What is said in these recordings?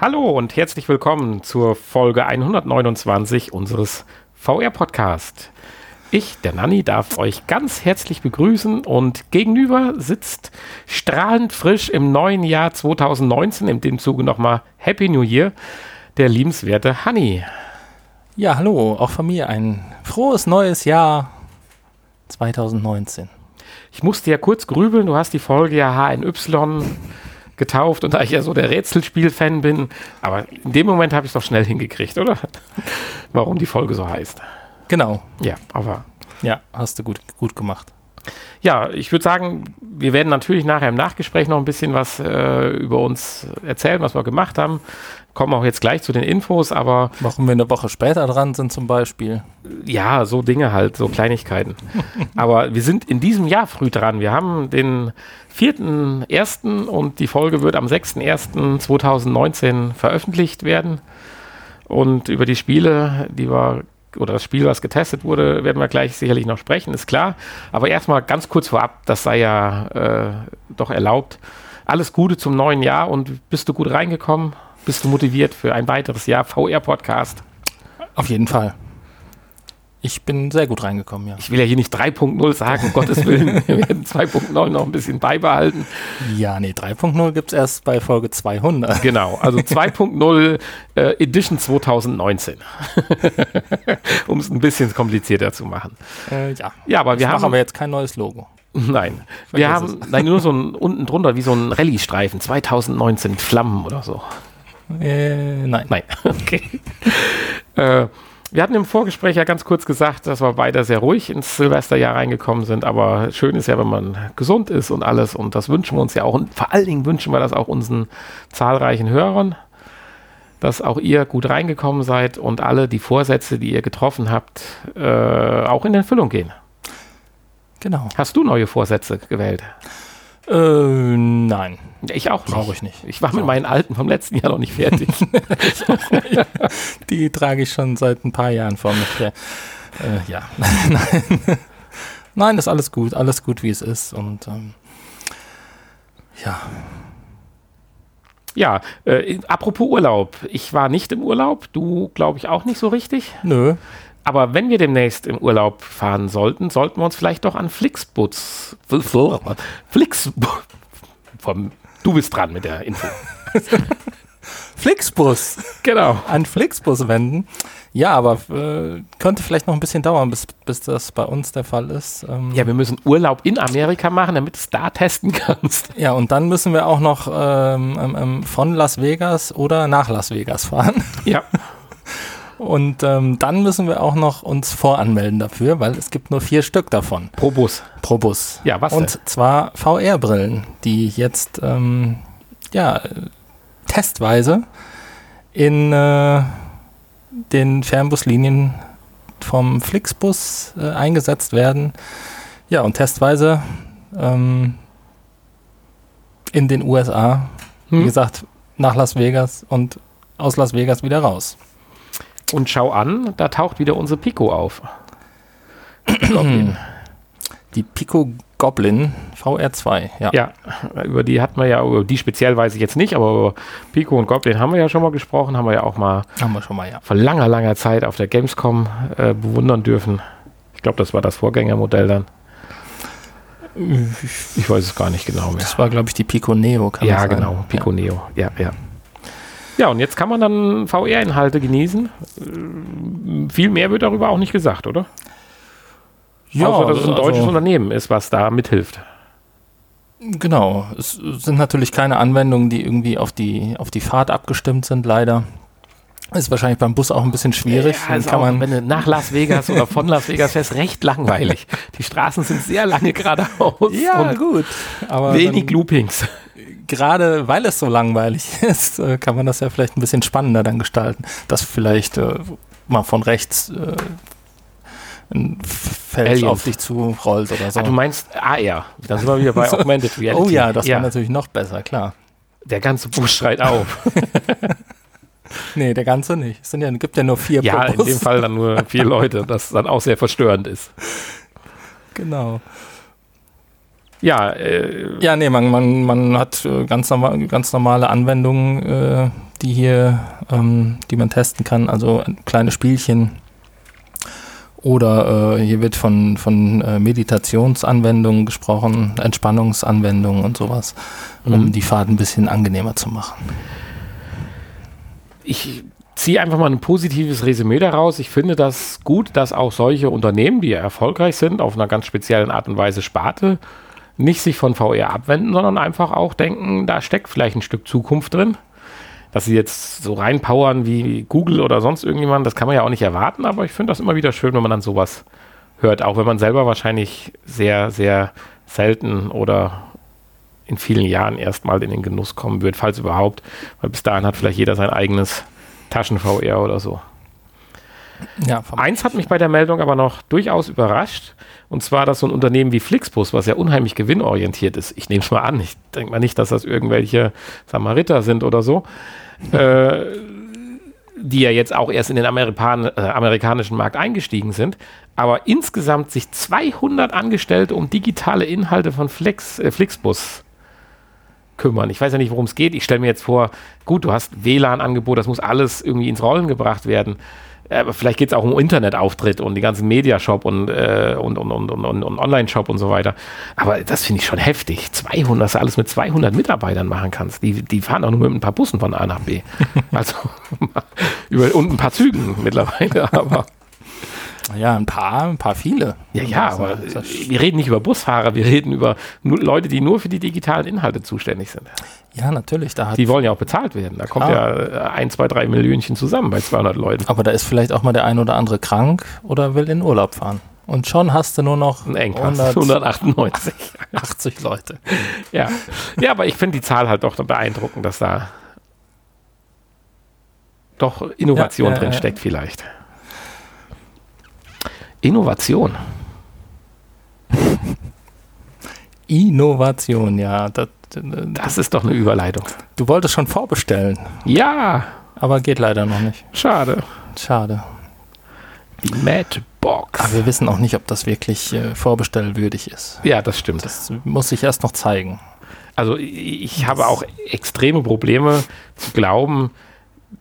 Hallo und herzlich willkommen zur Folge 129 unseres VR-Podcast. Ich, der Nanni, darf euch ganz herzlich begrüßen und gegenüber sitzt strahlend frisch im neuen Jahr 2019, in dem Zuge nochmal Happy New Year, der liebenswerte Hanni. Ja, hallo, auch von mir ein frohes neues Jahr 2019. Ich musste ja kurz grübeln, du hast die Folge ja HNY getauft und da ich ja so der Rätselspiel-Fan bin, aber in dem Moment habe ich es doch schnell hingekriegt, oder? Warum die Folge so heißt. Genau. Ja, aber. Ja, hast du gut, gut gemacht. Ja, ich würde sagen, wir werden natürlich nachher im Nachgespräch noch ein bisschen was äh, über uns erzählen, was wir gemacht haben. Kommen auch jetzt gleich zu den Infos, aber. Warum wir eine Woche später dran sind, zum Beispiel. Ja, so Dinge halt, so Kleinigkeiten. aber wir sind in diesem Jahr früh dran. Wir haben den 4.1. und die Folge wird am 6.1.2019 veröffentlicht werden. Und über die Spiele, die wir oder das Spiel, was getestet wurde, werden wir gleich sicherlich noch sprechen, ist klar. Aber erstmal ganz kurz vorab, das sei ja äh, doch erlaubt. Alles Gute zum neuen Jahr und bist du gut reingekommen? Bist du motiviert für ein weiteres Jahr VR-Podcast? Auf jeden Fall. Ich bin sehr gut reingekommen, ja. Ich will ja hier nicht 3.0 sagen, um Gottes Willen. Wir werden 2.0 noch ein bisschen beibehalten. Ja, nee, 3.0 gibt es erst bei Folge 200. Genau, also 2.0 äh, Edition 2019. um es ein bisschen komplizierter zu machen. Äh, ja. Ja, aber wir ich haben. aber jetzt kein neues Logo. Nein, wir haben nein, nur so ein, unten drunter wie so ein Rallye-Streifen 2019 mit Flammen oder so. Äh, nein. Nein, okay. äh, wir hatten im Vorgespräch ja ganz kurz gesagt, dass wir beide sehr ruhig ins Silvesterjahr reingekommen sind, aber schön ist ja, wenn man gesund ist und alles und das wünschen wir uns ja auch und vor allen Dingen wünschen wir das auch unseren zahlreichen Hörern, dass auch ihr gut reingekommen seid und alle die Vorsätze, die ihr getroffen habt, äh, auch in Erfüllung gehen. Genau. Hast du neue Vorsätze gewählt? Äh, nein. Ich auch nicht. Brauche ich nicht. Ich war mit meinen alten vom letzten Jahr noch nicht fertig. Die trage ich schon seit ein paar Jahren vor mich. her. Äh, ja. Nein. Nein, ist alles gut. Alles gut, wie es ist. Und ähm, ja. ja, äh, apropos Urlaub. Ich war nicht im Urlaub. Du, glaube ich, auch nicht so richtig. Nö. Aber wenn wir demnächst im Urlaub fahren sollten, sollten wir uns vielleicht doch an Flixbus. Flix. Vom, du bist dran mit der Info. Flixbus. Genau. An Flixbus wenden. Ja, aber äh, könnte vielleicht noch ein bisschen dauern, bis, bis das bei uns der Fall ist. Ähm, Ja, wir müssen Urlaub in Amerika machen, damit du es da testen kannst. ja, und dann müssen wir auch noch ähm, ähm, von Las Vegas oder nach Las Vegas fahren. Ja. Und ähm, dann müssen wir auch noch uns voranmelden dafür, weil es gibt nur vier Stück davon Pro Bus. pro Bus. Ja, was Und zwar VR-Brillen, die jetzt ähm, ja testweise in äh, den Fernbuslinien vom Flixbus äh, eingesetzt werden. Ja, und testweise ähm, in den USA, wie Hm? gesagt, nach Las Vegas und aus Las Vegas wieder raus. Und schau an, da taucht wieder unsere Pico auf. Goblin. Die Pico Goblin VR2, ja. Ja, über die hatten wir ja, über die speziell weiß ich jetzt nicht, aber über Pico und Goblin haben wir ja schon mal gesprochen, haben wir ja auch mal Haben wir schon mal, ja. vor langer, langer Zeit auf der Gamescom äh, bewundern dürfen. Ich glaube, das war das Vorgängermodell dann. Ich weiß es gar nicht genau mehr. Das war, glaube ich, die Pico Neo, kann Ja, genau, Pico Neo. Ja, ja. Ja, und jetzt kann man dann VR-Inhalte genießen. Äh, Viel mehr wird darüber auch nicht gesagt, oder? Ja, Außer, dass es ein also- deutsches Unternehmen ist, was da mithilft. Genau. Es sind natürlich keine Anwendungen, die irgendwie auf die, auf die Fahrt abgestimmt sind, leider. Ist wahrscheinlich beim Bus auch ein bisschen schwierig. Ja, ist kann auch, man, wenn du nach Las Vegas oder von Las Vegas fährst, recht langweilig. Die Straßen sind sehr lange geradeaus ja, gut. Aber wenig Loopings. gerade weil es so langweilig ist, äh, kann man das ja vielleicht ein bisschen spannender dann gestalten. Dass vielleicht äh, mal von rechts äh, ein Feld Aliens. auf dich zurollt oder so. Ah, du meinst AR. Dann sind wir wieder bei Augmented Reality. oh ja, das war natürlich noch besser, klar. Der ganze Bus schreit auf. Nee, der ganze nicht. Es sind ja, gibt ja nur vier ja, pro in dem Fall dann nur vier Leute, das dann auch sehr verstörend ist. Genau. Ja, äh, Ja, nee, man, man, man hat äh, ganz, normal, ganz normale Anwendungen, äh, die hier, ähm, die man testen kann, also kleine Spielchen. Oder äh, hier wird von, von äh, Meditationsanwendungen gesprochen, Entspannungsanwendungen und sowas, um Mhm. die Fahrt ein bisschen angenehmer zu machen. Ich ziehe einfach mal ein positives Resümee daraus. Ich finde das gut, dass auch solche Unternehmen, die ja erfolgreich sind, auf einer ganz speziellen Art und Weise Sparte, nicht sich von VR abwenden, sondern einfach auch denken, da steckt vielleicht ein Stück Zukunft drin. Dass sie jetzt so reinpowern wie Google oder sonst irgendjemand, das kann man ja auch nicht erwarten, aber ich finde das immer wieder schön, wenn man dann sowas hört, auch wenn man selber wahrscheinlich sehr, sehr selten oder in vielen Jahren erstmal in den Genuss kommen wird, falls überhaupt, weil bis dahin hat vielleicht jeder sein eigenes Taschen-VR oder so. Ja, Eins hat mich bei der Meldung aber noch durchaus überrascht, und zwar, dass so ein Unternehmen wie Flixbus, was ja unheimlich gewinnorientiert ist, ich nehme es mal an, ich denke mal nicht, dass das irgendwelche Samariter sind oder so, äh, die ja jetzt auch erst in den Amerikan äh, amerikanischen Markt eingestiegen sind, aber insgesamt sich 200 Angestellte um digitale Inhalte von Flex, äh, Flixbus kümmern. Ich weiß ja nicht, worum es geht. Ich stelle mir jetzt vor, gut, du hast WLAN-Angebot, das muss alles irgendwie ins Rollen gebracht werden. Äh, Aber vielleicht geht es auch um Internetauftritt und die ganzen Mediashop und, äh, und, und, und, und, und, und Online-Shop und so weiter. Aber das finde ich schon heftig. 200, dass du alles mit 200 Mitarbeitern machen kannst. Die, die fahren auch nur mit ein paar Bussen von A nach B. Also über, und ein paar Zügen mittlerweile. Aber ja, ein paar, ein paar viele. ja, ja, Also, aber das- wir reden nicht über Busfahrer, wir reden über Leute, die nur für die digitalen Inhalte zuständig sind. ja, natürlich, da Die wollen ja auch bezahlt werden. Da kommt Klar. ja äh, ein, zwei, drei Millionchen zusammen bei 200 Leuten. Aber da ist vielleicht auch mal der ein oder andere krank oder will in Urlaub fahren. Und schon hast du nur noch Ein Engpass. 180 198. Leute. ja. ja, aber ich finde die Zahl halt doch beeindruckend, dass da doch Innovation Ja, ja, drin steckt vielleicht. Innovation. Innovation, ja. Das, Das ist doch eine Überleitung. du wolltest schon vorbestellen, Ja, aber geht leider noch nicht. schade. Schade. Die Madbox. Aber wir wissen auch nicht, ob das wirklich äh, vorbestellwürdig ist. Ja, das stimmt. Das muss sich erst noch zeigen. Also ich ich habe auch extreme Probleme zu glauben,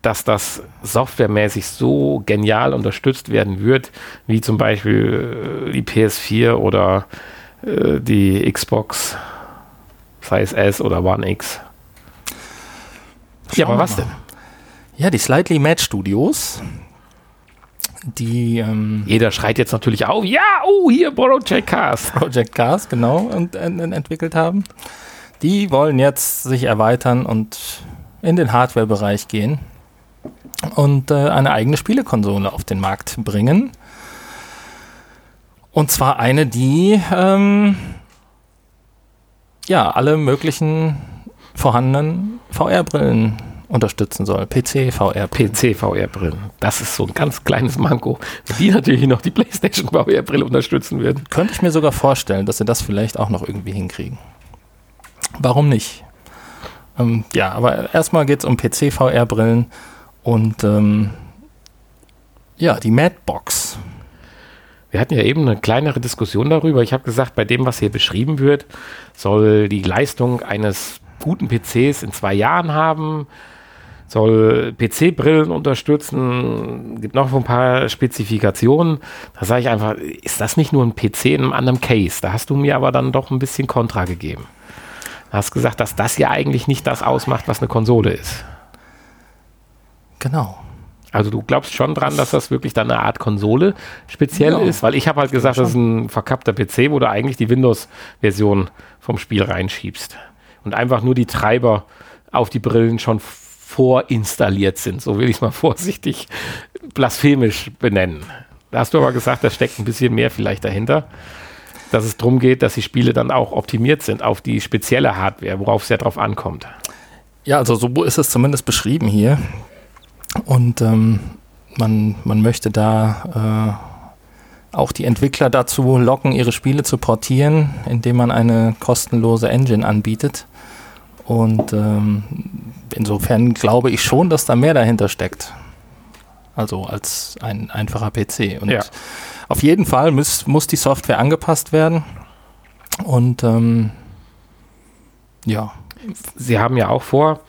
dass das softwaremäßig so genial unterstützt werden wird, wie zum Beispiel äh, die PS4 oder äh, die Xbox, es S oder One X. Ja, Schauen aber wir was mal. denn? Ja, die Slightly Mad Studios, die ähm, Jeder schreit jetzt natürlich auf, ja, oh, hier Project Cars. Project Cars genau und, äh, entwickelt haben, die wollen jetzt sich erweitern und in den Hardware-Bereich gehen und äh, eine eigene Spielekonsole auf den Markt bringen. Und zwar eine, die ähm, ja alle möglichen vorhandenen VR-Brillen unterstützen soll. PC, VR-Brillen. PC-VR-Brillen. Das ist so ein ganz kleines Manko. Die natürlich noch die PlayStation VR-Brille unterstützen würden. Könnte ich mir sogar vorstellen, dass sie das vielleicht auch noch irgendwie hinkriegen. Warum nicht? Ähm, ja, aber erstmal geht es um PC-VR-Brillen und ähm, ja, die Madbox. Wir hatten ja eben eine kleinere Diskussion darüber. Ich habe gesagt, bei dem, was hier beschrieben wird, soll die Leistung eines guten PCs in zwei Jahren haben, soll PC-Brillen unterstützen, gibt noch ein paar Spezifikationen. Da sage ich einfach, ist das nicht nur ein PC in einem anderen Case? Da hast du mir aber dann doch ein bisschen Kontra gegeben. Du hast gesagt, dass das ja eigentlich nicht das ausmacht, was eine Konsole ist. Genau. Also du glaubst schon dran, dass das wirklich dann eine Art Konsole speziell Ja. ist, weil ich habe halt gesagt, das ist ein verkappter PC, wo du eigentlich die Windows-Version vom Spiel reinschiebst und einfach nur die Treiber auf die Brillen schon vorinstalliert sind. So will ich es mal vorsichtig blasphemisch benennen. Da hast du aber gesagt, da steckt ein bisschen mehr vielleicht dahinter, dass es darum geht, dass die Spiele dann auch optimiert sind auf die spezielle Hardware, worauf es ja drauf ankommt. Ja, also so ist es zumindest beschrieben hier. Und ähm, man, man möchte da äh, auch die Entwickler dazu locken, ihre Spiele zu portieren, indem man eine kostenlose Engine anbietet. Und ähm, insofern glaube ich schon, dass da mehr dahinter steckt. Also als ein einfacher PC. Und Ja. auf jeden Fall muss, muss die Software angepasst werden. Und ähm, ja, Sie haben ja auch vor,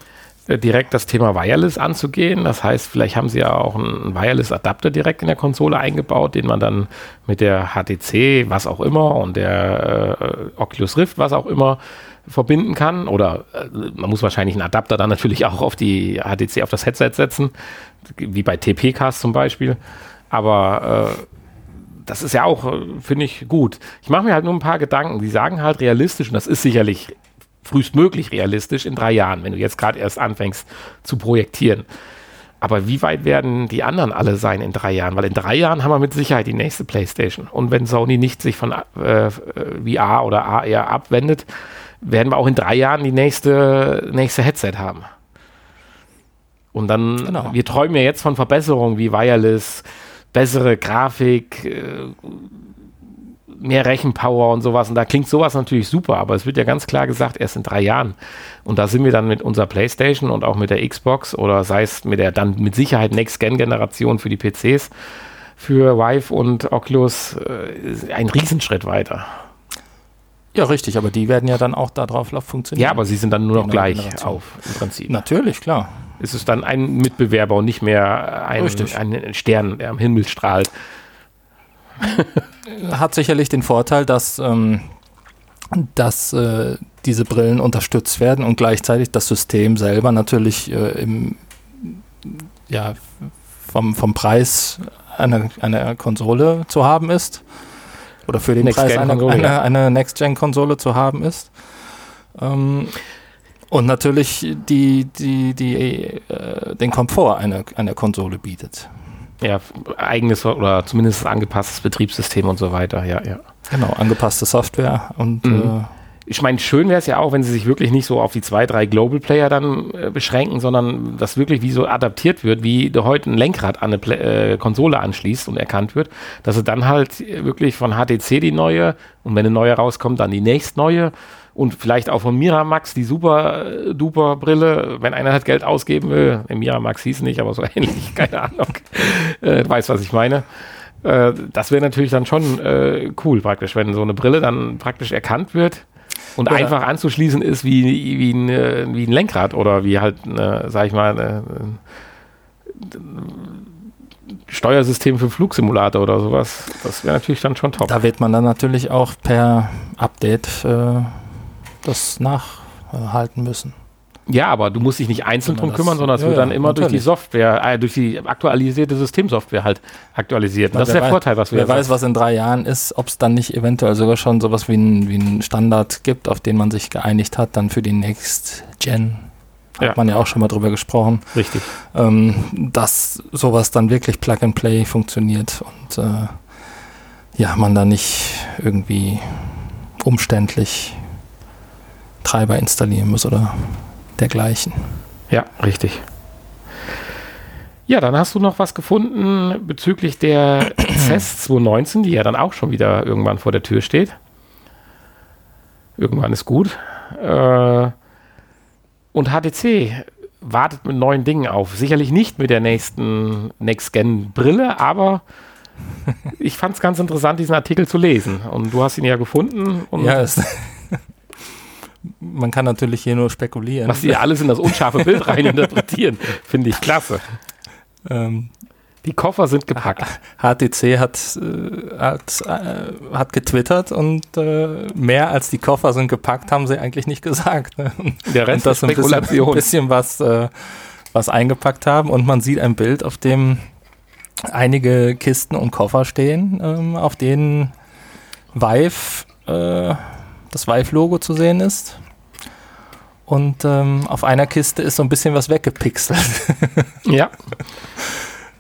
direkt das Thema Wireless anzugehen. Das heißt, vielleicht haben sie ja auch einen Wireless-Adapter direkt in der Konsole eingebaut, den man dann mit der HTC, was auch immer, und der äh, Oculus Rift, was auch immer, verbinden kann. Oder äh, man muss wahrscheinlich einen Adapter dann natürlich auch auf die HTC, auf das Headset setzen, wie bei TP-Cast zum Beispiel. Aber äh, das ist ja auch, äh, finde ich, gut. Ich mache mir halt nur ein paar Gedanken. Die sagen halt realistisch, und das ist sicherlich frühestmöglich realistisch in drei Jahren, wenn du jetzt gerade erst anfängst zu projektieren. Aber wie weit werden die anderen alle sein in drei Jahren? Weil in drei Jahren haben wir mit Sicherheit die nächste PlayStation. Und wenn Sony nicht sich von äh, VR oder AR abwendet, werden wir auch in drei Jahren die nächste, nächste Headset haben. Und dann, genau. wir träumen ja jetzt von Verbesserungen wie Wireless, bessere Grafik, äh, mehr Rechenpower und sowas. Und da klingt sowas natürlich super, aber es wird ja ganz klar gesagt, erst in drei Jahren. Und da sind wir dann mit unserer PlayStation und auch mit der Xbox oder sei es mit der dann mit Sicherheit Next-Gen-Generation für die PCs, für Vive und Oculus äh, ein Riesenschritt weiter. Ja, richtig, aber die werden ja dann auch darauf funktionieren. Ja, aber sie sind dann nur noch gleich auf, im Prinzip. Natürlich, klar. Ist es dann ein Mitbewerber und nicht mehr ein, ein Stern, der am Himmel strahlt. Hat sicherlich den Vorteil, dass, ähm, dass äh, diese Brillen unterstützt werden und gleichzeitig das System selber natürlich äh, im, ja, vom, vom Preis einer, einer Konsole zu haben ist. Oder für den Next Preis einer eine, eine Next-Gen-Konsole zu haben ist. Ähm, und natürlich die, die, die, äh, den Komfort einer, einer Konsole bietet. Ja, eigenes oder zumindest angepasstes Betriebssystem und so weiter, ja, ja. Genau, angepasste Software und mhm. äh, ich meine, schön wäre es ja auch, wenn sie sich wirklich nicht so auf die zwei, drei Global Player dann äh, beschränken, sondern das wirklich wie so adaptiert wird, wie du heute ein Lenkrad an eine Play äh, Konsole anschließt und erkannt wird, dass sie dann halt wirklich von HTC die neue und wenn eine neue rauskommt, dann die nächst neue und vielleicht auch von Miramax die super äh, duper Brille, wenn einer halt Geld ausgeben will. Äh, Miramax hieß nicht, aber so ähnlich, keine Ahnung. äh, weiß, was ich meine. Äh, das wäre natürlich dann schon äh, cool praktisch, wenn so eine Brille dann praktisch erkannt wird und ja. einfach anzuschließen ist wie, wie, ein, äh, wie ein Lenkrad oder wie halt, eine, sag ich mal, eine, Steuersystem für Flugsimulator oder sowas. Das wäre natürlich dann schon top. Da wird man dann natürlich auch per Update äh, das nachhalten müssen. Ja, aber du musst dich nicht einzeln drum kümmern, sondern es ja, wird dann immer natürlich. durch die Software, äh, durch die aktualisierte Systemsoftware halt aktualisiert. das ist der weiß, Vorteil, was wir Wer weiß, was in drei Jahren ist, ob es dann nicht eventuell sogar schon sowas wie ein, wie ein Standard gibt, auf den man sich geeinigt hat, dann für die Next Gen. Hat ja. man ja auch schon mal drüber gesprochen. Richtig. Ähm, dass sowas dann wirklich Plug and Play funktioniert und äh, ja, man da nicht irgendwie umständlich Treiber installieren muss oder dergleichen. Ja, richtig. Ja, dann hast du noch was gefunden bezüglich der CES 219, die ja dann auch schon wieder irgendwann vor der Tür steht. Irgendwann ist gut. Äh, und HTC wartet mit neuen Dingen auf. Sicherlich nicht mit der nächsten Next-Gen-Brille, aber ich fand es ganz interessant, diesen Artikel zu lesen. Und du hast ihn ja gefunden. ja, ist man kann natürlich hier nur spekulieren. Was sie alles in das unscharfe Bild reininterpretieren, finde ich klasse. Ähm, die Koffer sind gepackt. HTC hat, äh, hat, äh, hat getwittert und äh, mehr als die Koffer sind gepackt, haben sie eigentlich nicht gesagt. Ne? Der Rest ist Spekulation. Ein bisschen, ein bisschen was, äh, was eingepackt haben und man sieht ein Bild, auf dem einige Kisten und Koffer stehen, ähm, auf denen Vive äh, das Vive-Logo zu sehen ist. Und ähm, auf einer Kiste ist so ein bisschen was weggepixelt. ja.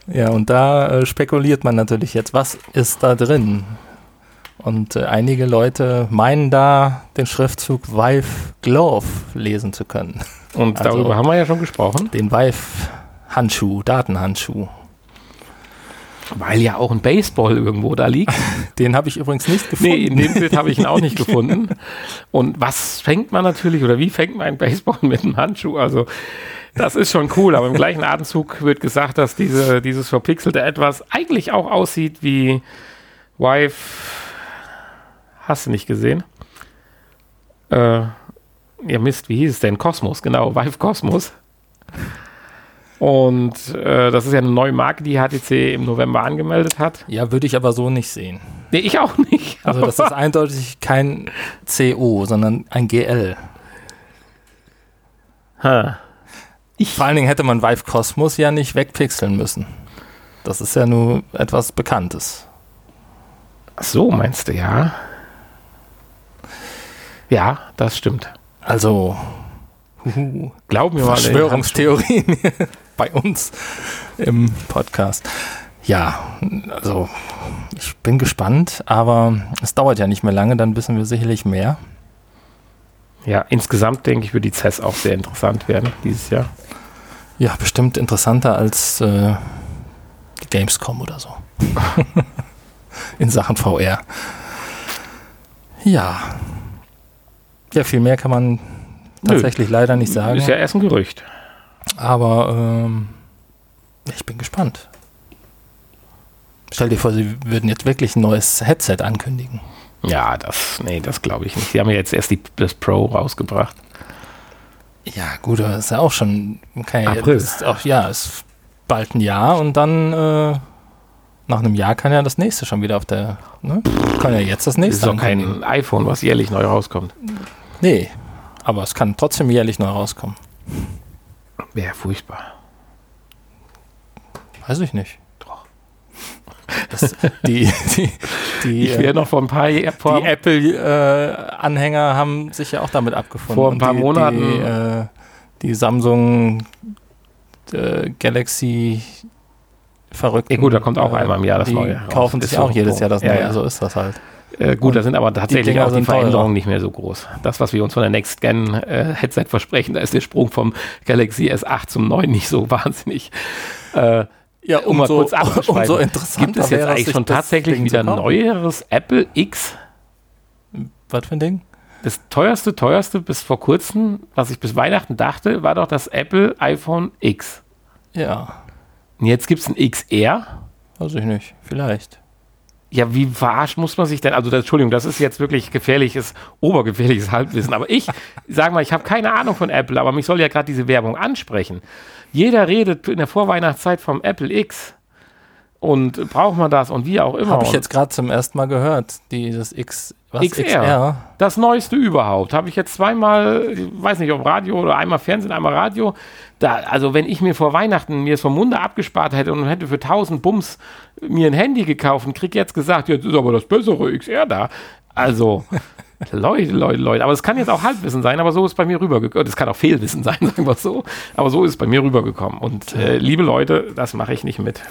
Ja, und da äh, spekuliert man natürlich jetzt, was ist da drin? Und äh, einige Leute meinen da, den Schriftzug Vive Glove lesen zu können. Und also darüber haben wir ja schon gesprochen. Den Vive Handschuh, Datenhandschuh. Weil ja auch ein Baseball irgendwo da liegt. Den habe ich übrigens nicht gefunden. Nee, in dem Bild habe ich ihn auch nicht gefunden. Und was fängt man natürlich oder wie fängt man ein Baseball mit einem Handschuh? Also das ist schon cool, aber im gleichen Atemzug wird gesagt, dass diese, dieses verpixelte etwas eigentlich auch aussieht wie Wife. Hast du nicht gesehen? Äh, ja, Mist, wie hieß es denn? Kosmos, genau, Vive Kosmos. Und äh, das ist ja eine neue Marke, die HTC im November angemeldet hat. Ja, würde ich aber so nicht sehen. Nee, ich auch nicht. Also das ist eindeutig kein CO, sondern ein GL. Ha. Ich Vor allen Dingen hätte man Vive Cosmos ja nicht wegpixeln müssen. Das ist ja nur etwas Bekanntes. Ach so, meinst du, ja? Ja, das stimmt. Also, uh, glaub mir mal. Verschwörungstheorien bei uns im Podcast. Ja, also ich bin gespannt, aber es dauert ja nicht mehr lange, dann wissen wir sicherlich mehr. Ja, insgesamt denke ich, wird die CES auch sehr interessant werden dieses Jahr. Ja, bestimmt interessanter als äh, die Gamescom oder so. In Sachen VR. Ja. Ja, viel mehr kann man tatsächlich Nö. leider nicht sagen. Ist ja erst ein Gerücht. Aber ähm, ich bin gespannt. Stell dir vor, sie würden jetzt wirklich ein neues Headset ankündigen. Ja, das, nee, das glaube ich nicht. Sie haben ja jetzt erst die, das Pro rausgebracht. Ja, gut, das ist ja auch schon. Okay, April. Ist auch, ja, ist bald ein Jahr und dann äh, nach einem Jahr kann ja das nächste schon wieder auf der. Ne? Kann ja jetzt das nächste. Das ist doch kein iPhone, was jährlich neu rauskommt. Nee, aber es kann trotzdem jährlich neu rauskommen. Wäre furchtbar. Weiß ich nicht. Die, die, die, ich wäre noch vor ein paar Jahren. Die Apple-Anhänger äh, haben sich ja auch damit abgefunden. Vor ein paar die, Monaten. Die, äh, die Samsung äh, Galaxy verrückt. Ja, gut, da kommt auch einmal im Jahr das die Neue. kaufen sich auch jedes Jahr das Neue, ja, ja. so ist das halt. Äh, gut, da sind aber tatsächlich die auch die Veränderungen nicht mehr so groß. Das, was wir uns von der Next Gen äh, Headset versprechen, da ist der Sprung vom Galaxy S8 zum 9 nicht so wahnsinnig. Äh, ja, um, um mal so, kurz abzuschreiben. Umso Gibt es jetzt eigentlich schon tatsächlich wieder neueres Apple X? Was für ein Ding? Das teuerste, teuerste bis vor kurzem, was ich bis Weihnachten dachte, war doch das Apple iPhone X. Ja. Und jetzt gibt es ein XR. Weiß ich nicht, vielleicht. Ja, wie verarscht muss man sich denn? Also, das, Entschuldigung, das ist jetzt wirklich gefährliches, obergefährliches Halbwissen. Aber ich, sag mal, ich habe keine Ahnung von Apple, aber mich soll ja gerade diese Werbung ansprechen. Jeder redet in der Vorweihnachtszeit vom Apple X. Und braucht man das und wie auch immer. Habe ich jetzt gerade zum ersten Mal gehört, dieses X, was, XR, XR. Das neueste überhaupt. Habe ich jetzt zweimal, ich weiß nicht, ob Radio oder einmal Fernsehen, einmal Radio. Da, also wenn ich mir vor Weihnachten mir es vom Munde abgespart hätte und hätte für 1000 Bums mir ein Handy gekauft und krieg jetzt gesagt, jetzt ist aber das bessere XR da. Also, Leute, Leute, Leute. Aber es kann jetzt auch Halbwissen sein, aber so ist bei mir rübergekommen. Es kann auch Fehlwissen sein, sagen wir so. Aber so ist es bei mir rübergekommen. Und äh, liebe Leute, das mache ich nicht mit.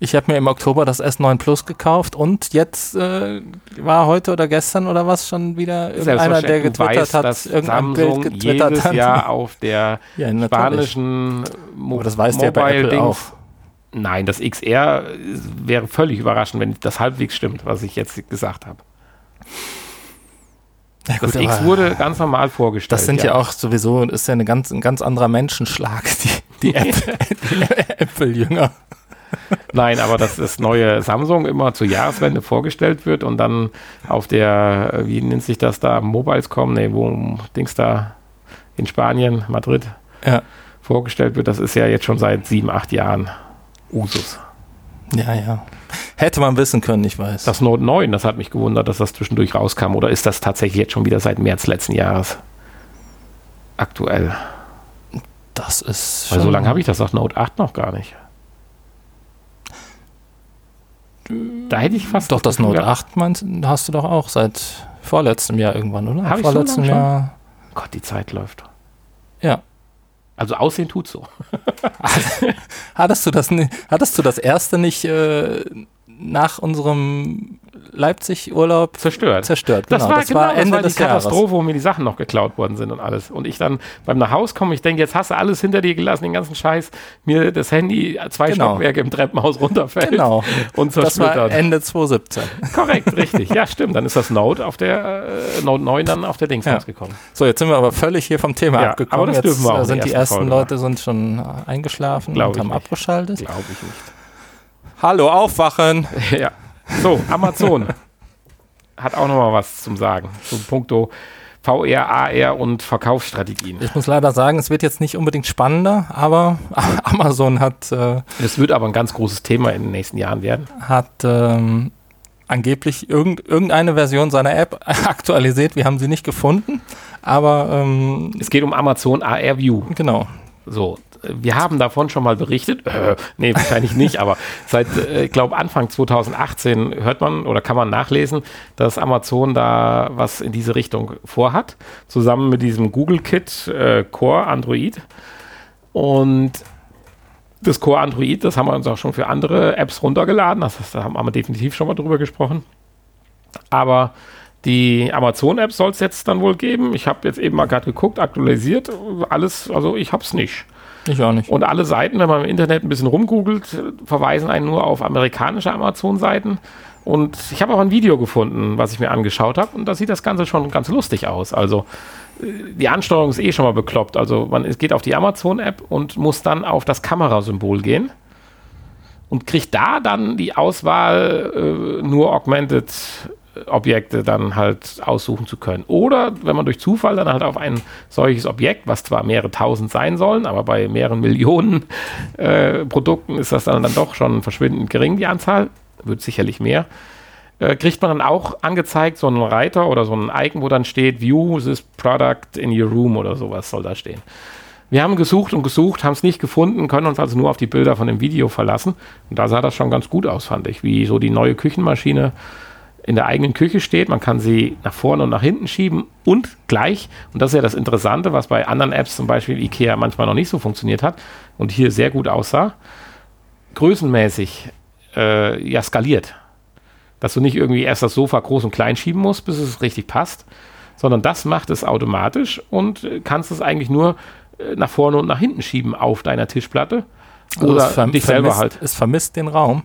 Ich habe mir im Oktober das S9 Plus gekauft und jetzt äh, war heute oder gestern oder was schon wieder irgendeiner, der getwittert weißt, hat, dass irgendein Samsung Bild getwittert jedes hat. Jahr auf der ja, spanischen Mo Aber das weiß Mobile der bei Apple auch. Nein, das XR wäre völlig überraschend, wenn das halbwegs stimmt, was ich jetzt gesagt habe. Ja, gut, das X wurde ganz normal vorgestellt. Das sind ja, ja auch sowieso, ist ja eine ganz, ein ganz anderer Menschenschlag, die, die Apple-Jünger. Apple Nein, aber dass das neue Samsung immer zur Jahreswende vorgestellt wird und dann auf der, wie nennt sich das da, Mobiles kommen, nee, wo Dings da in Spanien, Madrid, ja. vorgestellt wird, das ist ja jetzt schon seit sieben, acht Jahren Usus. Ja, ja. Hätte man wissen können, ich weiß. Das Note 9, das hat mich gewundert, dass das zwischendurch rauskam. Oder ist das tatsächlich jetzt schon wieder seit März letzten Jahres aktuell? Das ist. Weil so lange habe ich das auf Note 8 noch gar nicht. Da hätte ich fast. Doch, das Note 8 meinst, hast du doch auch seit vorletztem Jahr irgendwann, oder? Hab Vorletztem so Jahr. Gott, die Zeit läuft. Also Aussehen tut so. hattest, du das, hattest du das erste nicht äh, nach unserem Leipzig-Urlaub zerstört. Zerstört, genau. Das war, das genau, war Ende das war des die Katastrophe, Jahres. wo mir die Sachen noch geklaut worden sind und alles. Und ich dann beim nach Hause komme, ich denke, jetzt hast du alles hinter dir gelassen, den ganzen Scheiß, mir das Handy zwei genau. Stockwerke im Treppenhaus runterfällt genau. und zersplittert. Das war Ende 2017. Korrekt, richtig. Ja, stimmt. Dann ist das Note auf der äh, Note 9 dann auf der Dings ja. rausgekommen. So, jetzt sind wir aber völlig hier vom Thema ja, abgekommen. Aber das jetzt dürfen wir auch sind die ersten Folge Leute sind schon eingeschlafen Glaub und haben nicht. abgeschaltet. Glaube ich nicht. Hallo, aufwachen! ja. So, Amazon hat auch noch mal was zum Sagen. Zum Punkto VR, AR und Verkaufsstrategien. Ich muss leider sagen, es wird jetzt nicht unbedingt spannender, aber Amazon hat. Äh, es wird aber ein ganz großes Thema in den nächsten Jahren werden. Hat ähm, angeblich irgend, irgendeine Version seiner App aktualisiert. Wir haben sie nicht gefunden, aber. Ähm, es geht um Amazon AR View. Genau. So, wir haben davon schon mal berichtet. Äh, nee, wahrscheinlich nicht, aber seit, äh, ich glaube, Anfang 2018 hört man oder kann man nachlesen, dass Amazon da was in diese Richtung vorhat, zusammen mit diesem Google Kit äh, Core Android. Und das Core Android, das haben wir uns auch schon für andere Apps runtergeladen. Das, da haben wir definitiv schon mal drüber gesprochen. Aber die Amazon-App soll es jetzt dann wohl geben. Ich habe jetzt eben mal gerade geguckt, aktualisiert. Alles, also ich habe es nicht. Ich auch nicht. Und alle Seiten, wenn man im Internet ein bisschen rumgoogelt, verweisen einen nur auf amerikanische Amazon-Seiten. Und ich habe auch ein Video gefunden, was ich mir angeschaut habe. Und da sieht das Ganze schon ganz lustig aus. Also äh, die Ansteuerung ist eh schon mal bekloppt. Also man geht auf die Amazon-App und muss dann auf das Kamerasymbol gehen und kriegt da dann die Auswahl äh, nur Augmented Objekte dann halt aussuchen zu können. Oder wenn man durch Zufall dann halt auf ein solches Objekt, was zwar mehrere tausend sein sollen, aber bei mehreren Millionen äh, Produkten ist das dann, dann doch schon verschwindend gering, die Anzahl, wird sicherlich mehr, äh, kriegt man dann auch angezeigt, so einen Reiter oder so ein Icon, wo dann steht, View this product in your room oder sowas soll da stehen. Wir haben gesucht und gesucht, haben es nicht gefunden, können uns also nur auf die Bilder von dem Video verlassen. Und da sah das schon ganz gut aus, fand ich, wie so die neue Küchenmaschine in der eigenen Küche steht. Man kann sie nach vorne und nach hinten schieben und gleich, und das ist ja das Interessante, was bei anderen Apps, zum Beispiel IKEA, manchmal noch nicht so funktioniert hat und hier sehr gut aussah, größenmäßig äh, ja skaliert. Dass du nicht irgendwie erst das Sofa groß und klein schieben musst, bis es richtig passt, sondern das macht es automatisch und kannst es eigentlich nur äh, nach vorne und nach hinten schieben auf deiner Tischplatte. Also oder dich selber halt. Es vermisst den Raum.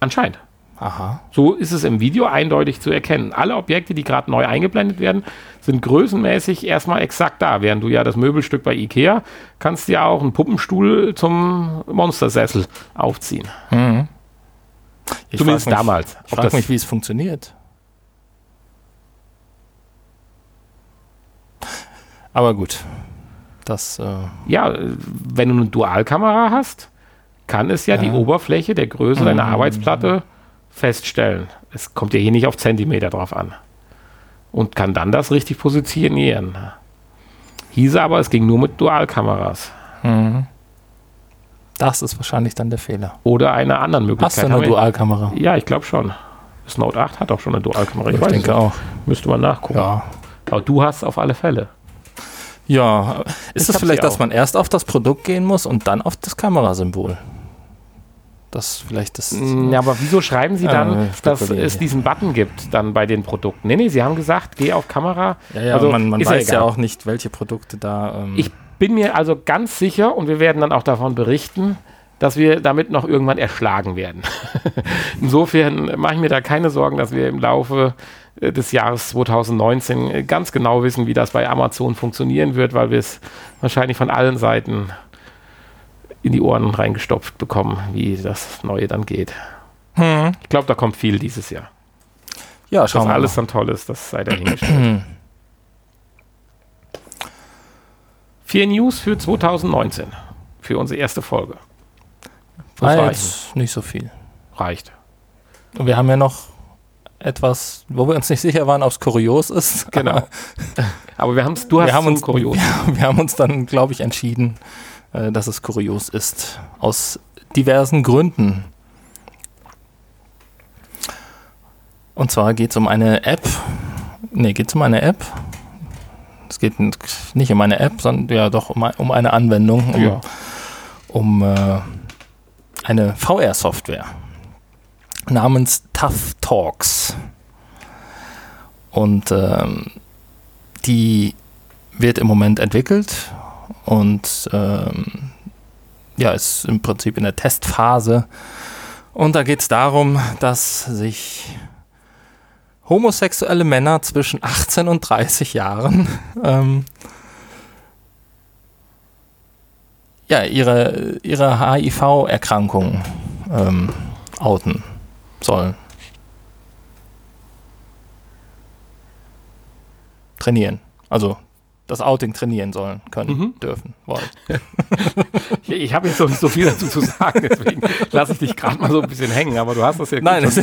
Anscheinend. Aha. So ist es im Video eindeutig zu erkennen. Alle Objekte, die gerade neu eingeblendet werden, sind größenmäßig erstmal exakt da. Während du ja das Möbelstück bei Ikea kannst ja auch einen Puppenstuhl zum Monstersessel aufziehen. Mhm. Ich Zumindest mich, damals. Ich frage mich, wie es funktioniert. Aber gut. Das, äh ja, wenn du eine Dualkamera hast, kann es ja, ja. die Oberfläche der Größe mhm. deiner Arbeitsplatte feststellen. Es kommt ja hier nicht auf Zentimeter drauf an. Und kann dann das richtig positionieren. Hieße aber, es ging nur mit Dualkameras. Mhm. Das ist wahrscheinlich dann der Fehler. Oder eine andere Möglichkeit. Hast du eine Dualkamera? Ja, ich glaube schon. Das Note 8 hat auch schon eine Dualkamera. Ich, ich denke auch. Müsste man nachgucken. Ja. Aber du hast auf alle Fälle. Ja, ist es das vielleicht, dass man erst auf das Produkt gehen muss und dann auf das Kamerasymbol? Das vielleicht das. Ja, aber wieso schreiben Sie dann, äh, dass es diesen Button gibt dann bei den Produkten? Nee, nee, Sie haben gesagt, geh auf Kamera. Ja, ja, also, man, man weiß ja, ja, auch nicht, welche Produkte da. Ähm ich bin mir also ganz sicher und wir werden dann auch davon berichten, dass wir damit noch irgendwann erschlagen werden. Insofern mache ich mir da keine Sorgen, dass wir im Laufe äh, des Jahres 2019 äh, ganz genau wissen, wie das bei Amazon funktionieren wird, weil wir es wahrscheinlich von allen Seiten in die Ohren reingestopft bekommen, wie das Neue dann geht. Hm. Ich glaube, da kommt viel dieses Jahr. Ja, schauen wir alles mal. dann toll ist, das sei dahingestellt. Vier News für 2019. Für unsere erste Folge. Das reicht. Nicht so viel. Reicht. Und wir haben ja noch etwas, wo wir uns nicht sicher waren, ob es kurios ist. Genau. Aber wir haben's, du hast wir haben uns kurios. Wir, wir haben uns dann, glaube ich, entschieden, äh, dass es kurios ist. Aus diversen Gründen. Und zwar geht es um eine App. Ne, geht es um eine App. Es geht nicht um eine App, sondern ja doch um, um eine Anwendung, um, ja. um äh, eine VR-Software namens Tough Talks. Und ähm, die wird im Moment entwickelt und ähm, ja, ist im Prinzip in der Testphase. Und da geht es darum, dass sich homosexuelle Männer zwischen 18 und 30 Jahren ähm, ja, ihre, ihre HIV-Erkrankung ähm, outen sollen. trainieren. Also das Outing trainieren sollen, können, mhm. dürfen, wollen. ich habe jetzt noch nicht so viel dazu zu sagen, deswegen lasse ich dich gerade mal so ein bisschen hängen, aber du hast das ja Nein, das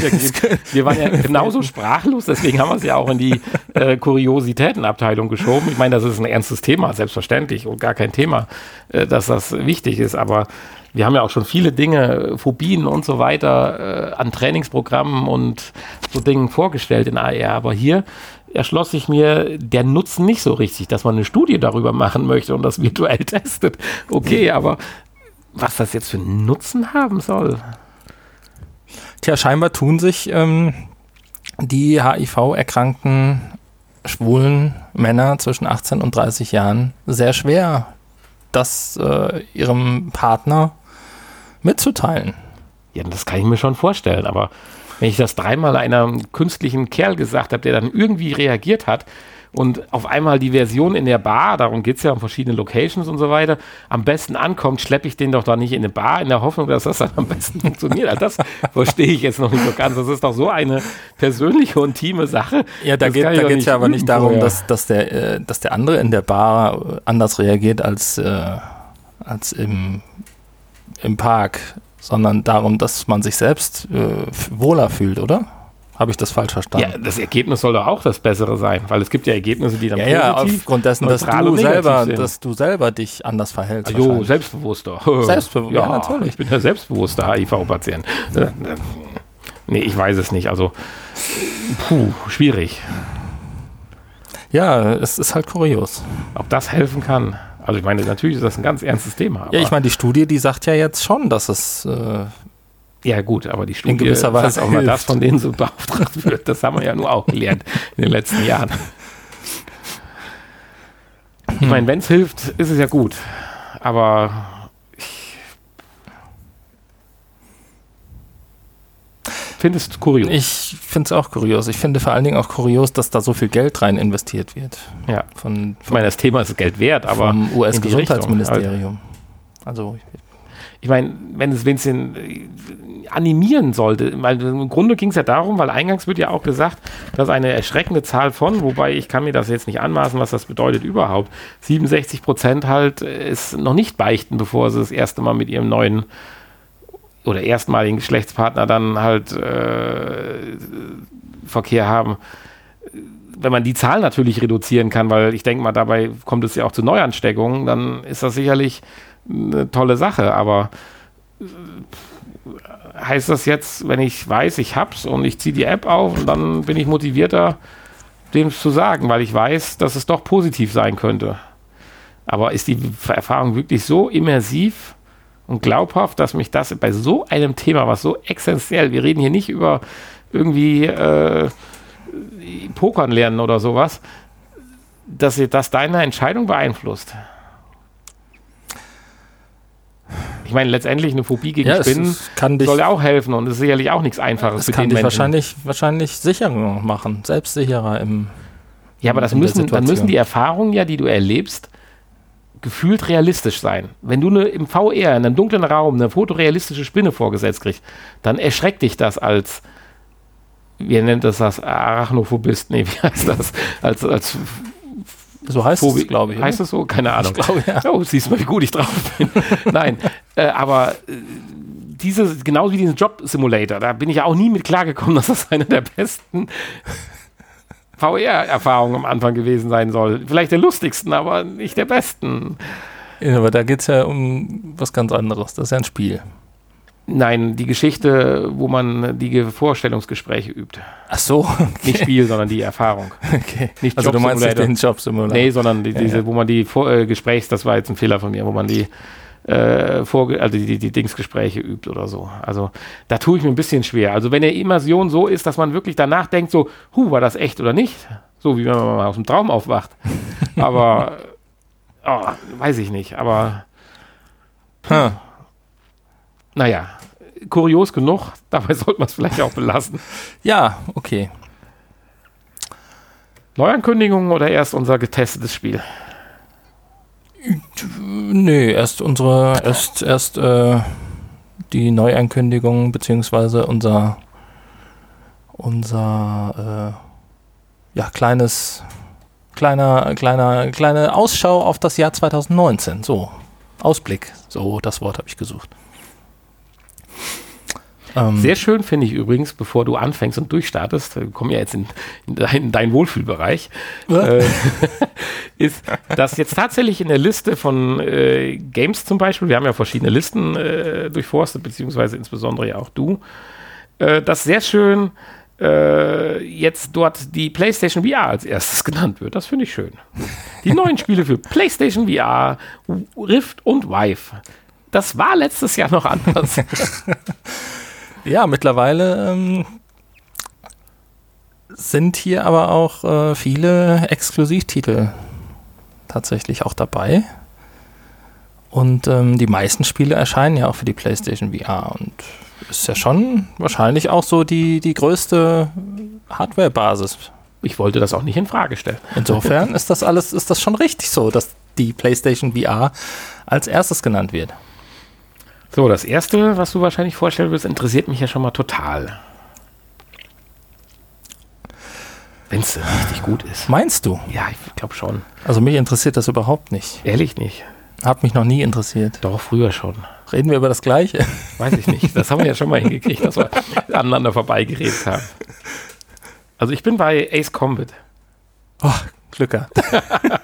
Wir waren ja genauso sprachlos, deswegen haben wir es ja auch in die äh, Kuriositätenabteilung geschoben. Ich meine, das ist ein ernstes Thema, selbstverständlich und gar kein Thema, äh, dass das wichtig ist, aber wir haben ja auch schon viele Dinge, Phobien und so weiter äh, an Trainingsprogrammen und so Dingen vorgestellt in AR, aber hier erschloss sich mir der Nutzen nicht so richtig, dass man eine Studie darüber machen möchte und das virtuell testet. Okay, aber was das jetzt für einen Nutzen haben soll. Tja, scheinbar tun sich ähm, die HIV-erkrankten schwulen Männer zwischen 18 und 30 Jahren sehr schwer, das äh, ihrem Partner mitzuteilen. Ja, das kann ich mir schon vorstellen, aber wenn ich das dreimal einem künstlichen Kerl gesagt habe, der dann irgendwie reagiert hat und auf einmal die Version in der Bar, darum geht es ja um verschiedene Locations und so weiter, am besten ankommt, schleppe ich den doch da nicht in eine Bar in der Hoffnung, dass das dann am besten funktioniert. Also das verstehe ich jetzt noch nicht so ganz. Das ist doch so eine persönliche und intime Sache. Ja, da geht es ja aber nicht darum, dass, dass, der, äh, dass der andere in der Bar anders reagiert als, äh, als im, im Park sondern darum, dass man sich selbst äh, wohler fühlt, oder? Habe ich das falsch verstanden? Ja, das Ergebnis soll doch auch das Bessere sein, weil es gibt ja Ergebnisse, die dann ja, ja, aufgrund dessen, dass du selber, dass du selber dich anders verhältst. Jo, selbstbewusster. Selbstbewusster, ja, ja, natürlich. Ich bin ja selbstbewusster HIV-Patient. Äh, äh, nee, ich weiß es nicht. Also, puh, schwierig. Ja, es ist halt kurios. Ob das helfen kann. Also ich meine, natürlich ist das ein ganz ernstes Thema. Ja, ich meine, die Studie, die sagt ja jetzt schon, dass es äh, ja gut, aber die Studie in gewisser Weise auch mal das, von denen so beauftragt wird. Das haben wir ja nur auch gelernt in den letzten Jahren. Ich meine, wenn es hilft, ist es ja gut. Aber Findest kurios? Ich finde es auch kurios. Ich finde vor allen Dingen auch kurios, dass da so viel Geld rein investiert wird. Ja. Von, von ich meine, das Thema ist Geld wert, aber. Vom US-Gesundheitsministerium. Also. Ich meine, wenn es Vincent äh, animieren sollte, weil im Grunde ging es ja darum, weil eingangs wird ja auch gesagt, dass eine erschreckende Zahl von, wobei ich kann mir das jetzt nicht anmaßen, was das bedeutet überhaupt, 67 Prozent halt es noch nicht beichten, bevor sie das erste Mal mit ihrem neuen oder erstmaligen Geschlechtspartner dann halt äh, Verkehr haben. Wenn man die Zahl natürlich reduzieren kann, weil ich denke mal, dabei kommt es ja auch zu Neuansteckungen, dann ist das sicherlich eine tolle Sache. Aber äh, heißt das jetzt, wenn ich weiß, ich hab's und ich ziehe die App auf und dann bin ich motivierter, dem zu sagen, weil ich weiß, dass es doch positiv sein könnte. Aber ist die Erfahrung wirklich so immersiv? Und glaubhaft, dass mich das bei so einem Thema, was so essentiell, wir reden hier nicht über irgendwie äh, Pokern lernen oder sowas, dass das deine Entscheidung beeinflusst. Ich meine, letztendlich eine Phobie gegen ja, Spinnen soll ja auch helfen und ist sicherlich auch nichts Einfaches. Das kann dich wahrscheinlich, wahrscheinlich sicherer machen, selbstsicherer im. Ja, aber das müssen, dann müssen die Erfahrungen ja, die du erlebst, gefühlt realistisch sein. Wenn du eine, im VR in einem dunklen Raum eine fotorealistische Spinne vorgesetzt kriegst, dann erschreckt dich das als, wie nennt das das, Arachnophobist, nee, wie heißt das, als, als so heißt Phobie, es, glaube ich. Heißt es so? Keine Ahnung. Ich glaube, ja. Oh, siehst mal, wie gut ich drauf bin. Nein, äh, aber äh, diese, genauso wie diesen Job-Simulator, da bin ich ja auch nie mit klargekommen, dass das einer der besten VR-Erfahrung am Anfang gewesen sein soll. Vielleicht der lustigsten, aber nicht der besten. Ja, aber da geht es ja um was ganz anderes. Das ist ja ein Spiel. Nein, die Geschichte, wo man die Vorstellungsgespräche übt. Ach so. Okay. Nicht Spiel, sondern die Erfahrung. Okay. Nicht also du meinst nicht den Job-Simulator? Nee, sondern die, diese, ja, ja. wo man die Vor äh, Gesprächs, das war jetzt ein Fehler von mir, wo man die äh, Vorge also die, die Dingsgespräche übt oder so. Also da tue ich mir ein bisschen schwer. Also wenn der Immersion so ist, dass man wirklich danach denkt, so, hu, war das echt oder nicht? So wie wenn man mal aus dem Traum aufwacht. Aber oh, weiß ich nicht. Aber huh. naja, kurios genug. Dabei sollte man es vielleicht auch belassen. Ja, okay. Neuankündigungen oder erst unser getestetes Spiel? Nee, erst unsere, erst, erst äh, die Neuankündigung, beziehungsweise unser, unser äh, ja, kleines kleiner, kleiner, kleine Ausschau auf das Jahr 2019. So, Ausblick. So, das Wort habe ich gesucht. Ähm, Sehr schön finde ich übrigens, bevor du anfängst und durchstartest, wir kommen ja jetzt in, in deinen dein Wohlfühlbereich, äh, ist, dass jetzt tatsächlich in der Liste von äh, Games zum Beispiel, wir haben ja verschiedene Listen äh, durchforstet, beziehungsweise insbesondere ja auch du, äh, dass sehr schön äh, jetzt dort die PlayStation VR als erstes genannt wird. Das finde ich schön. Die neuen Spiele für PlayStation VR, Rift und Vive. Das war letztes Jahr noch anders. Ja, mittlerweile ähm, sind hier aber auch äh, viele Exklusivtitel tatsächlich auch dabei. Und ähm, die meisten Spiele erscheinen ja auch für die PlayStation VR und ist ja schon wahrscheinlich auch so die, die größte Hardware-Basis. Ich wollte das auch nicht in Frage stellen. Insofern ist das alles, ist das schon richtig so, dass die PlayStation VR als erstes genannt wird. So, das erste, was du wahrscheinlich vorstellen willst, interessiert mich ja schon mal total. Wenn es richtig gut ist. Meinst du? Ja, ich glaube schon. Also mich interessiert das überhaupt nicht. Ehrlich nicht. Hat mich noch nie interessiert. Doch, früher schon. Reden wir über das Gleiche? Weiß ich nicht. Das haben wir ja schon mal hingekriegt, dass wir aneinander vorbeigeredet haben. Also ich bin bei Ace Combat. Oh, Glück gehabt.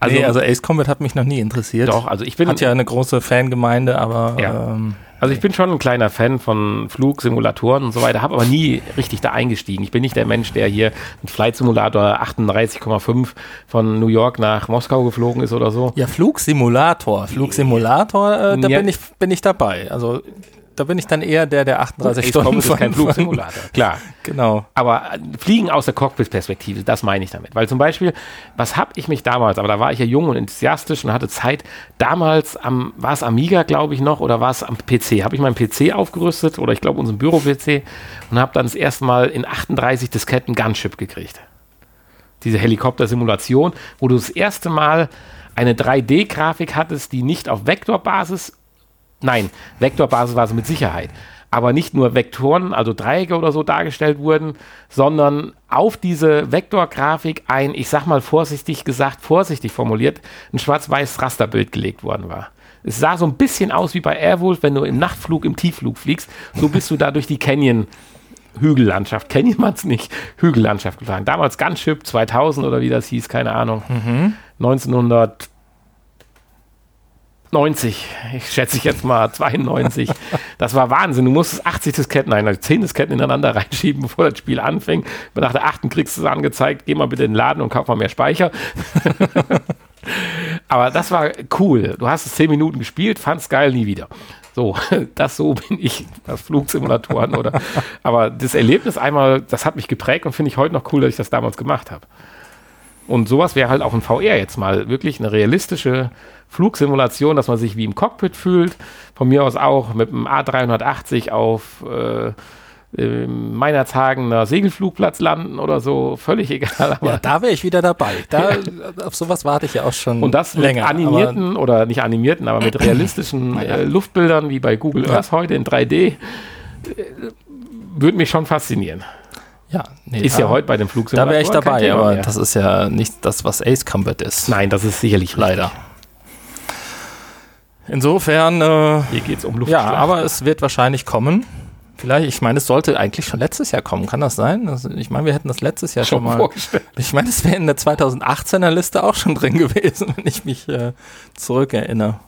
Also, nee, also Ace Combat hat mich noch nie interessiert. Doch, also ich bin. Hat ja eine große Fangemeinde, aber. Ja. Ähm, also ich bin schon ein kleiner Fan von Flugsimulatoren und so weiter, habe aber nie richtig da eingestiegen. Ich bin nicht der Mensch, der hier mit Flight Simulator 38,5 von New York nach Moskau geflogen ist oder so. Ja, Flugsimulator. Flugsimulator, äh, da ja. bin, ich, bin ich dabei. Also da bin ich dann eher der, der 38 Stunden ist kein Flugsimulator. Klar. Genau. Aber äh, Fliegen aus der Cockpit-Perspektive, das meine ich damit. Weil zum Beispiel, was habe ich mich damals, aber da war ich ja jung und enthusiastisch und hatte Zeit, damals am, war es Amiga, glaube ich noch, oder war es am PC? Habe ich meinen PC aufgerüstet oder ich glaube unseren Büro-PC und habe dann das erste Mal in 38 Disketten Gunship gekriegt. Diese Helikopter-Simulation, wo du das erste Mal eine 3D-Grafik hattest, die nicht auf Vektorbasis Nein, Vektorbasis war es mit Sicherheit. Aber nicht nur Vektoren, also Dreiecke oder so dargestellt wurden, sondern auf diese Vektorgrafik ein, ich sag mal vorsichtig gesagt, vorsichtig formuliert, ein schwarz-weiß Rasterbild gelegt worden war. Es sah so ein bisschen aus wie bei Airwolf, wenn du im Nachtflug, im Tiefflug fliegst. So bist du da durch die Canyon Hügellandschaft, Canyon man es nicht, Hügellandschaft gefahren. Damals Gunship 2000 oder wie das hieß, keine Ahnung. Mhm. 1900 90, ich schätze ich jetzt mal 92. Das war Wahnsinn. Du musstest 80 Disketten, nein, 10 Disketten ineinander reinschieben, bevor das Spiel anfängt. Nach der achten kriegst du es angezeigt, geh mal bitte in den Laden und kauf mal mehr Speicher. Aber das war cool. Du hast es 10 Minuten gespielt, fand's geil, nie wieder. So, das so bin ich, das Flugsimulatoren oder. Aber das Erlebnis einmal, das hat mich geprägt und finde ich heute noch cool, dass ich das damals gemacht habe. Und sowas wäre halt auch in VR jetzt mal wirklich eine realistische Flugsimulation, dass man sich wie im Cockpit fühlt. Von mir aus auch mit einem A380 auf äh, meiner Tagen einer Segelflugplatz landen oder so, völlig egal. Ja, da wäre ich wieder dabei. Da, auf sowas warte ich ja auch schon Und das länger, mit animierten oder nicht animierten, aber mit realistischen äh, Luftbildern wie bei Google Earth ja. heute in 3D, äh, würde mich schon faszinieren. Ja, nee, ist ja heute bei dem Flugsimulator. Da wäre ich dabei, aber mehr. das ist ja nicht das, was Ace Combat ist. Nein, das ist sicherlich leider. Richtig. Insofern. Äh, Hier geht es um Luft. Ja, aber es wird wahrscheinlich kommen. Vielleicht, ich meine, es sollte eigentlich schon letztes Jahr kommen. Kann das sein? Also ich meine, wir hätten das letztes Jahr schon, schon mal. Vorgestellt. Ich meine, es wäre in der 2018er Liste auch schon drin gewesen, wenn ich mich äh, zurückerinnere.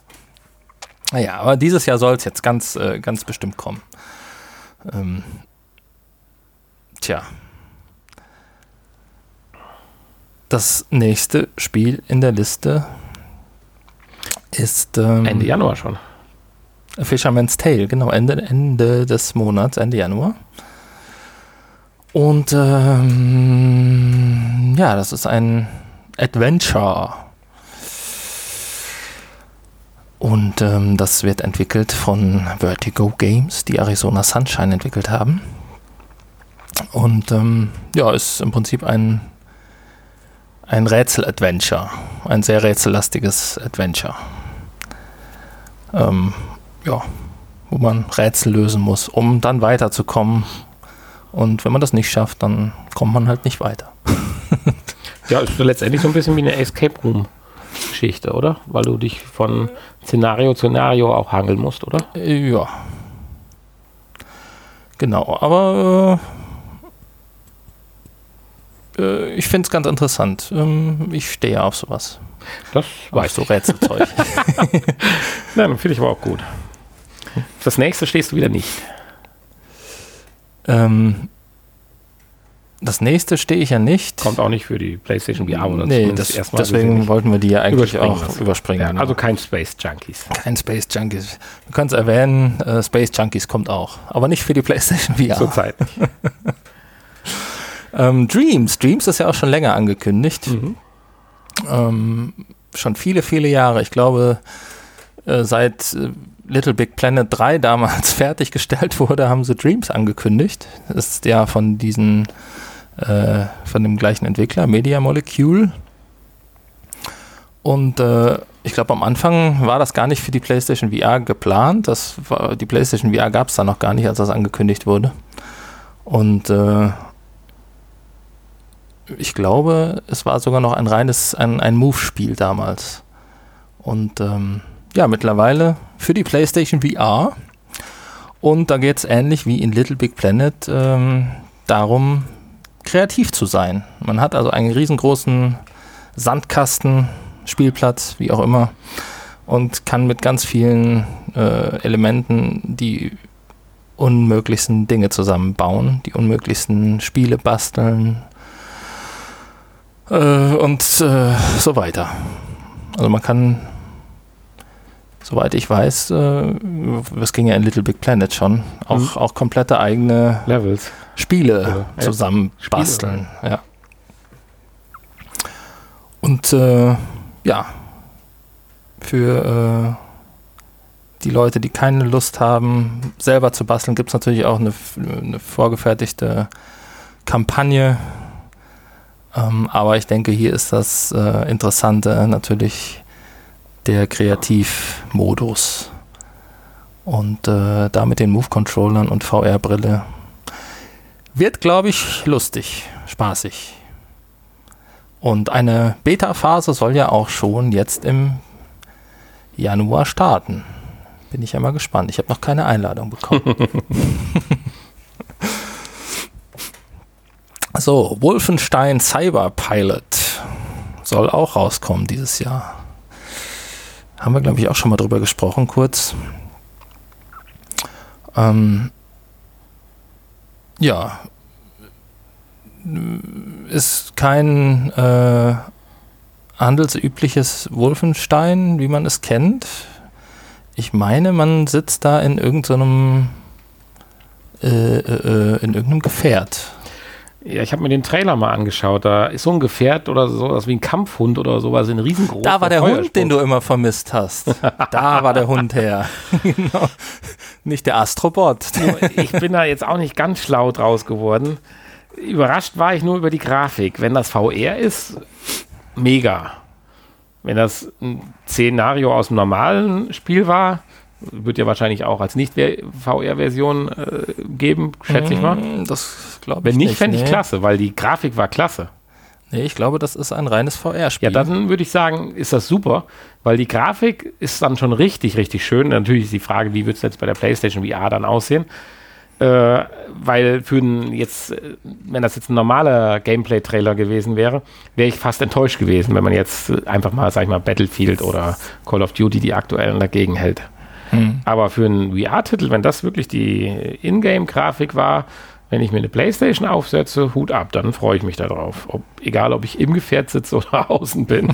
Naja, aber dieses Jahr soll es jetzt ganz, äh, ganz bestimmt kommen. Ähm, tja. Das nächste Spiel in der Liste ist ähm, Ende Januar schon. Fisherman's Tale, genau, Ende, Ende des Monats, Ende Januar. Und ähm, ja, das ist ein Adventure. Und ähm, das wird entwickelt von Vertigo Games, die Arizona Sunshine entwickelt haben. Und ähm, ja, ist im Prinzip ein, ein Rätsel-Adventure. Ein sehr rätsellastiges Adventure ähm, ja, wo man Rätsel lösen muss, um dann weiterzukommen. Und wenn man das nicht schafft, dann kommt man halt nicht weiter. Ja, ist letztendlich so ein bisschen wie eine Escape Room Geschichte, oder? Weil du dich von Szenario zu Szenario auch hangeln musst, oder? Äh, ja. Genau, aber äh, ich finde es ganz interessant. Ähm, ich stehe auf sowas. Das weißt du, Rätselzeug. Nein, finde ich aber auch gut. Das nächste stehst du wieder nicht. Ähm, das nächste stehe ich ja nicht. Kommt auch nicht für die PlayStation VR oder nee, das, erstmal deswegen wollten wir die ja eigentlich auch was. überspringen. Ja, genau. Also kein Space Junkies. Kein Space Junkies. Du kannst erwähnen, äh, Space Junkies kommt auch, aber nicht für die PlayStation VR. Zurzeit. ähm, Dreams. Dreams ist ja auch schon länger angekündigt. Mhm. Ähm, schon viele, viele Jahre. Ich glaube, äh, seit äh, Little Big Planet 3 damals fertiggestellt wurde, haben sie Dreams angekündigt. Das ist ja von diesen äh, von dem gleichen Entwickler, Media Molecule. Und äh, ich glaube, am Anfang war das gar nicht für die PlayStation VR geplant. Das war, die PlayStation VR gab es da noch gar nicht, als das angekündigt wurde. Und äh, ich glaube, es war sogar noch ein reines, ein, ein Move-Spiel damals. Und ähm, ja, mittlerweile für die PlayStation VR. Und da geht es ähnlich wie in Little Big Planet ähm, darum, kreativ zu sein. Man hat also einen riesengroßen Sandkasten, Spielplatz, wie auch immer, und kann mit ganz vielen äh, Elementen die unmöglichsten Dinge zusammenbauen, die unmöglichsten Spiele basteln äh, und äh, so weiter. Also man kann, soweit ich weiß, äh, das ging ja in Little Big Planet schon, auch, mhm. auch komplette eigene Levels Spiele ja, zusammen basteln. Ja. Und äh, ja, für äh, die Leute, die keine Lust haben, selber zu basteln, gibt es natürlich auch eine, eine vorgefertigte Kampagne. Ähm, aber ich denke, hier ist das äh, Interessante natürlich der Kreativmodus. Und äh, da mit den Move-Controllern und VR-Brille wird, glaube ich, lustig, spaßig. Und eine Beta-Phase soll ja auch schon jetzt im Januar starten. Bin ich ja mal gespannt. Ich habe noch keine Einladung bekommen. so, Wolfenstein Cyber Pilot soll auch rauskommen dieses Jahr. Haben wir, glaube ich, auch schon mal drüber gesprochen, kurz. Ähm, ja, ist kein äh, handelsübliches Wolfenstein, wie man es kennt. Ich meine, man sitzt da in irgendeinem äh, äh, in irgendeinem Gefährt. Ja, ich habe mir den Trailer mal angeschaut. Da ist so ein Gefährt oder sowas wie ein Kampfhund oder sowas, ein riesengroß. Da war der Hund, den du immer vermisst hast. da war der Hund her. genau. Nicht der Astrobot. ich bin da jetzt auch nicht ganz schlau draus geworden. Überrascht war ich nur über die Grafik. Wenn das VR ist, mega. Wenn das ein Szenario aus dem normalen Spiel war, wird ja wahrscheinlich auch als Nicht-VR-Version äh, geben, schätze ich mal. Mm, das glaube ich Wenn nicht, fände ich nee. klasse, weil die Grafik war klasse. Nee, ich glaube, das ist ein reines VR-Spiel. Ja, dann würde ich sagen, ist das super, weil die Grafik ist dann schon richtig, richtig schön. Natürlich ist die Frage, wie wird es jetzt bei der PlayStation VR dann aussehen? Äh, weil für ein jetzt, wenn das jetzt ein normaler Gameplay-Trailer gewesen wäre, wäre ich fast enttäuscht gewesen, wenn man jetzt einfach mal, sag ich mal, Battlefield oder Call of Duty die aktuellen dagegen hält. Hm. Aber für einen VR-Titel, wenn das wirklich die Ingame-Grafik war, wenn ich mir eine Playstation aufsetze, Hut ab, dann freue ich mich darauf. Ob, egal, ob ich im Gefährt sitze oder außen bin.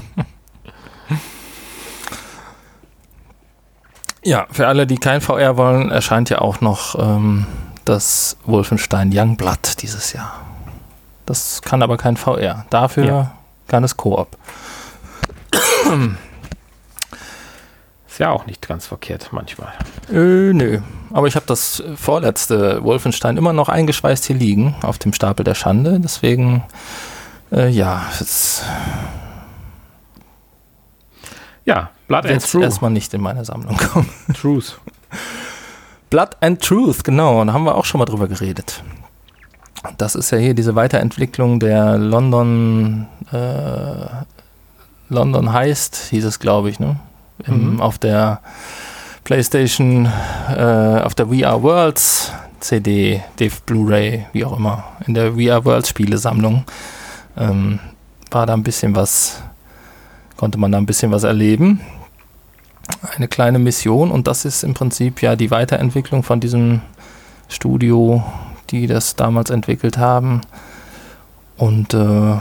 Ja, für alle, die kein VR wollen, erscheint ja auch noch ähm, das Wolfenstein Youngblood dieses Jahr. Das kann aber kein VR. Dafür ja. kann es Koop. Ist ja auch nicht ganz verkehrt manchmal. Äh, nö. Aber ich habe das vorletzte Wolfenstein immer noch eingeschweißt hier liegen auf dem Stapel der Schande. Deswegen, äh, ja, es ja, Blood and Truth. erstmal nicht in meine Sammlung kommen. Truth. Blood and Truth, genau. Da haben wir auch schon mal drüber geredet. Das ist ja hier diese Weiterentwicklung der London äh, London Heist, hieß es, glaube ich, ne? Im, Mhm. Auf der PlayStation, äh, auf der VR Worlds CD, Blu-ray, wie auch immer, in der VR Worlds Spielesammlung ähm, war da ein bisschen was, konnte man da ein bisschen was erleben. Eine kleine Mission und das ist im Prinzip ja die Weiterentwicklung von diesem Studio, die das damals entwickelt haben. Und äh,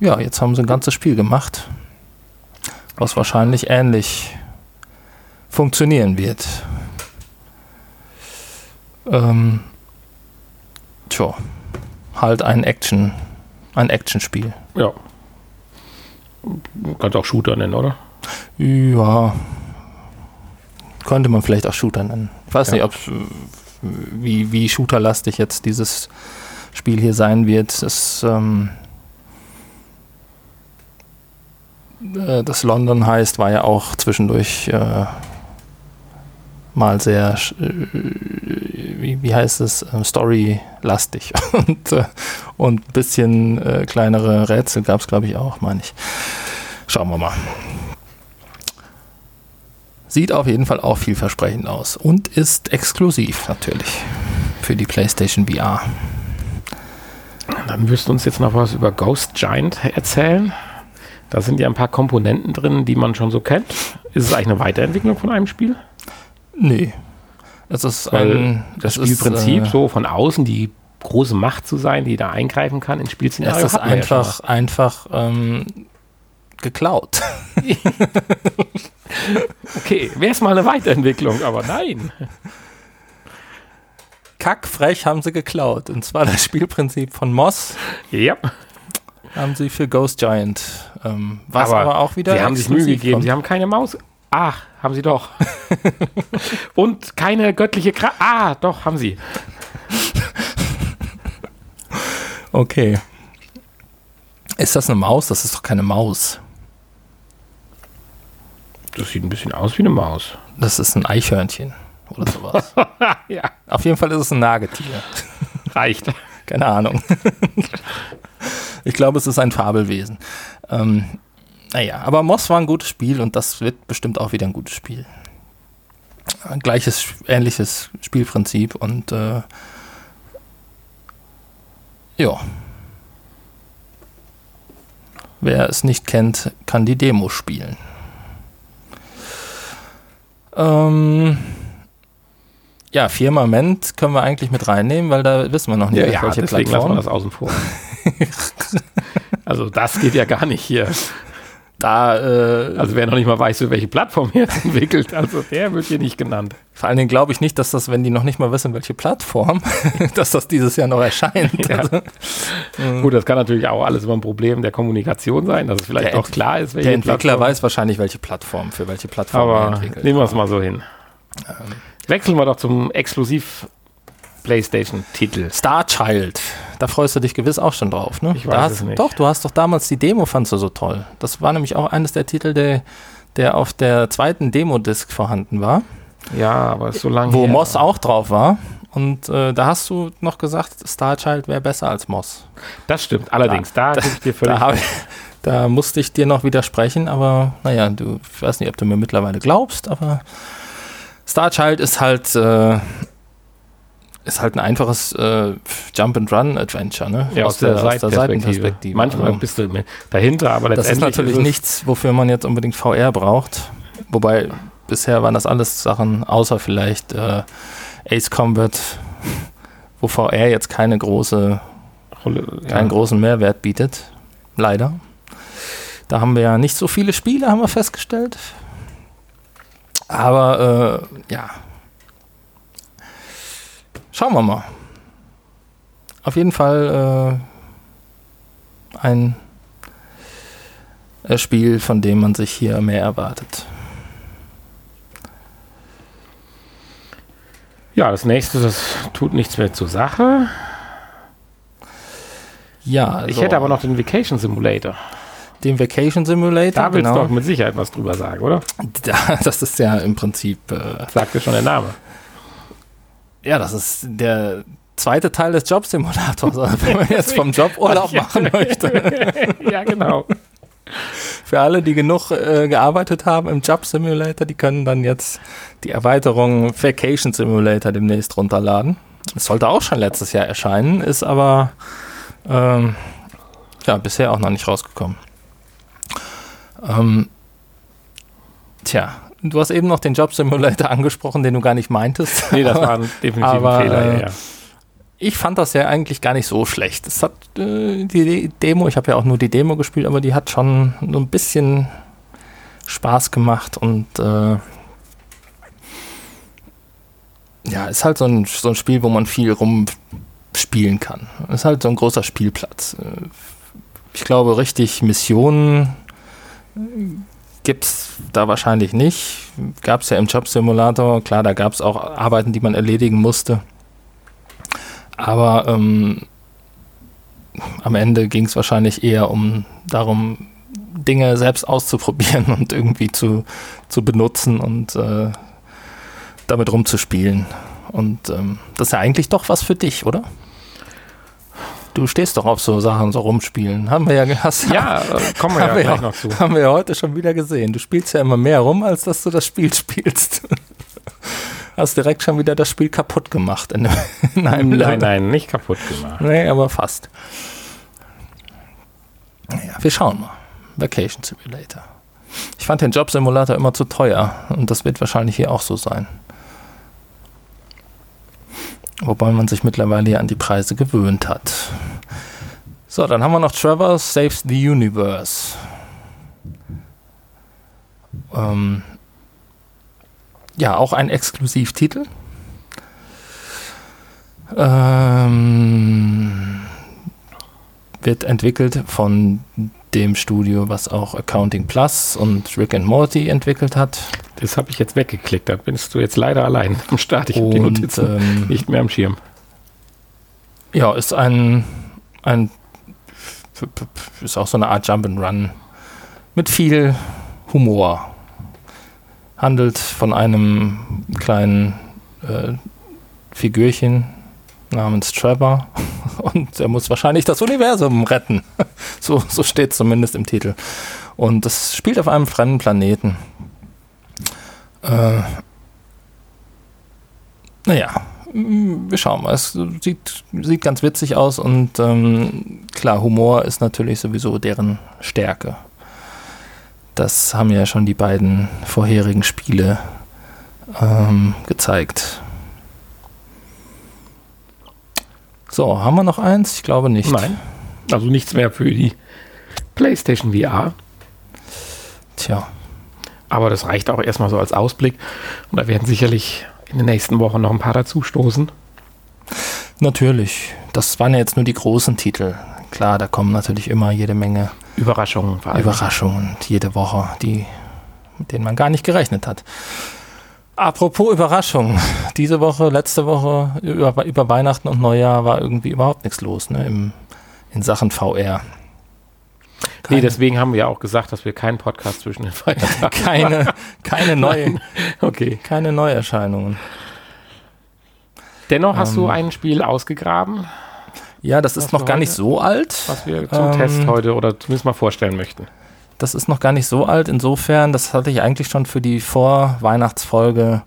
ja, jetzt haben sie ein ganzes Spiel gemacht, was wahrscheinlich ähnlich funktionieren wird. Ähm, tja, halt ein Action, ein Actionspiel. Ja. Kannst auch Shooter nennen, oder? Ja, könnte man vielleicht auch Shooter nennen. Ich weiß Ja. nicht, ob wie, wie shooterlastig jetzt dieses Spiel hier sein wird. Es, ähm, äh, das London heißt, war ja auch zwischendurch äh, mal sehr, äh, wie, wie heißt es, ähm, storylastig und, äh, und ein bisschen äh, kleinere Rätsel gab es, glaube ich, auch, meine ich. Schauen wir mal. Sieht auf jeden Fall auch vielversprechend aus und ist exklusiv natürlich für die PlayStation VR. Dann wirst du uns jetzt noch was über Ghost Giant erzählen. Da sind ja ein paar Komponenten drin, die man schon so kennt. Ist es eigentlich eine Weiterentwicklung von einem Spiel? Nee. Es ist Weil ein Das das ist, Spielprinzip, äh, so von außen die große Macht zu sein, die da eingreifen kann in Es Spielszenarien. ist man ja einfach, einfach ähm, geklaut. Okay, wäre es mal eine Weiterentwicklung, aber nein. Kackfrech haben sie geklaut. Und zwar das Spielprinzip von Moss Ja, haben sie für Ghost Giant. Ähm, was Aber aber, auch wieder. sie haben sich Mühe gegeben. kommt. Sie haben keine Maus. Ach, haben sie doch. Und keine göttliche Kraft. Ah, doch, haben sie. Okay. Ist das eine Maus? Das ist doch keine Maus. Das sieht ein bisschen aus wie eine Maus. Das ist ein Eichhörnchen oder sowas. ja, Auf jeden Fall ist es ein Nagetier. reicht. Keine Ahnung. ich glaube, es ist ein Fabelwesen. Ähm, naja, aber Moss war ein gutes Spiel und das wird bestimmt auch wieder ein gutes Spiel. Gleiches, ähnliches Spielprinzip und äh, ja. Wer es nicht kennt, kann die Demo spielen. Ähm, ja, Firmament können wir eigentlich mit reinnehmen, weil da wissen wir noch nicht, Ja, ja welche deswegen lassen wir Plattform. das außen vor. also das geht ja gar nicht hier. Da, äh, Also wer noch nicht mal weiß, für welche Plattform er es entwickelt, also der wird hier nicht genannt. vor allen Dingen glaube ich nicht, dass das, wenn die noch nicht mal wissen, welche Plattform, dass das dieses Jahr noch erscheint. Ja. Also, Gut, das kann natürlich auch alles immer ein Problem der Kommunikation sein, dass es vielleicht Der auch klar ist, welche der Entwickler Plattform. weiß wahrscheinlich, welche Plattform, für welche Plattform er Aber entwickelt. nehmen wir es mal so hin. Wechseln wir doch zum exklusiv PlayStation-Titel. Star Child, da freust du dich gewiss auch schon drauf, ne? Ich da weiß hast, es nicht. Doch, du hast doch damals die Demo, fandst du so toll. Das war nämlich auch eines der Titel, der, der auf der zweiten Demo-Disc vorhanden war, Ja, aber ist so lange wo her. Moss auch drauf war. Und äh, da hast du noch gesagt, Star Child wäre besser als Moss. Das stimmt, allerdings, da, gebe ich dir völlig Da, ich, da musste ich dir noch widersprechen, aber naja, du ich weiß nicht, ob du mir mittlerweile glaubst, aber Star Child ist halt äh, ist halt ein einfaches äh, Jump and Run Adventure, ne? ja, aus, der, Seitenperspektive. Manchmal Also, bist du mit- dahinter, aber das ist letztendlich natürlich es- nichts, wofür man jetzt unbedingt VR braucht. Wobei bisher waren das alles Sachen, außer vielleicht äh, Ace Combat, wo VR jetzt keine große Rolle- ja. keinen großen Mehrwert bietet. Leider. Da haben wir ja nicht so viele Spiele, haben wir festgestellt. Aber äh, ja. Schauen wir mal. Auf jeden Fall äh, ein äh, Spiel, von dem man sich hier mehr erwartet. Ja, das nächste, das tut nichts mehr zur Sache. Ja, Ich also hätte aber noch den Vacation Simulator. Den Vacation Simulator. Da willst du genau. doch mit Sicherheit was drüber sagen, oder? Da, das ist ja im Prinzip äh, Sagt dir schon der Name. Ja, das ist der, zweite Teil des Jobsimulators, also wenn man jetzt vom Job Urlaub machen möchte. ja, genau. Für alle, die genug äh, gearbeitet haben im Job Simulator, die können dann jetzt die Erweiterung Vacation Simulator demnächst runterladen. Es sollte auch schon letztes Jahr erscheinen, ist aber ähm, ja bisher auch noch nicht rausgekommen. Ähm, tja, du hast eben noch den Job Simulator angesprochen, den du gar nicht meintest. Nee, das war ein definitiv aber, ein Fehler. äh, ja, ja. Ich fand das ja eigentlich gar nicht so schlecht. Es hat äh, die Demo, ich habe ja auch nur die Demo gespielt, aber die hat schon so ein bisschen Spaß gemacht und äh, ja, ist halt so ein, so ein Spiel, wo man viel rumspielen kann. Ist halt so ein großer Spielplatz. Äh, Ich glaube, richtig Missionen gibt es da wahrscheinlich nicht. Gab es ja im Job Simulator. Klar, da gab es auch Arbeiten, die man erledigen musste. Aber ähm, am Ende ging es wahrscheinlich eher um darum, Dinge selbst auszuprobieren und irgendwie zu, zu benutzen und äh, damit rumzuspielen. Und ähm, das ist ja eigentlich doch was für dich, oder? Du stehst doch auf so Sachen, so rumspielen. Haben wir ja, hast, Ja, äh, kommen wir ja wir gleich ja- noch zu. haben wir ja heute schon wieder gesehen. Du spielst ja immer mehr rum, als dass du das Spiel spielst. Hast direkt schon wieder das Spiel kaputt gemacht in, in einem Nein, nein, nicht kaputt gemacht. Nee, aber fast. Naja, wir schauen mal. Vacation Simulator. Ich fand den Job Simulator immer zu teuer und das wird wahrscheinlich hier auch so sein. Wobei man sich mittlerweile ja an die Preise gewöhnt hat. So, dann haben wir noch Trevor Saves the Universe. Ähm, ja, auch ein Exklusivtitel. Ähm, wird entwickelt von dem Studio, was auch Accounting Plus und Rick and Morty entwickelt hat. Das habe ich jetzt weggeklickt. Da bist du jetzt leider allein am Start. Ich habe die Notizen ähm, nicht mehr am Schirm. Ja, ist ein, ein ist auch so eine Art Jump'n'Run mit viel Humor. Handelt von einem kleinen äh, Figürchen namens Trevor und er muss wahrscheinlich das Universum retten. So, so steht es zumindest im Titel. Und das spielt auf einem fremden Planeten. Äh, naja, Mm, wir schauen mal. Es sieht, sieht ganz witzig aus und ähm, klar, Humor ist natürlich sowieso deren Stärke. Das haben ja schon die beiden vorherigen Spiele ähm, gezeigt. So, haben wir noch eins? Ich glaube nicht. Nein. Also nichts mehr für die PlayStation VR. Tja, Aber das reicht auch erstmal so als Ausblick. Und da werden sicherlich in den nächsten Wochen noch ein paar dazustoßen. natürlich. Das waren ja jetzt nur die großen Titel. Klar, da kommen natürlich immer jede Menge Überraschungen. Überraschungen jede Woche, die, mit denen man gar nicht gerechnet hat. Apropos Überraschung. Diese Woche, letzte Woche, über, über Weihnachten und Neujahr war irgendwie überhaupt nichts los ne, im, in Sachen VR. Nee, deswegen haben wir ja auch gesagt, dass wir keinen Podcast zwischen den Feiertagen keine, keine, neue, Okay. keine Neuerscheinungen. Dennoch hast du Ähm. ein Spiel ausgegraben, Ja, das ist noch gar nicht so alt. was wir zum Ähm. Test heute oder zumindest mal vorstellen möchten. Das ist noch gar nicht so alt. Insofern, das hatte ich eigentlich schon für die Vor-Weihnachtsfolge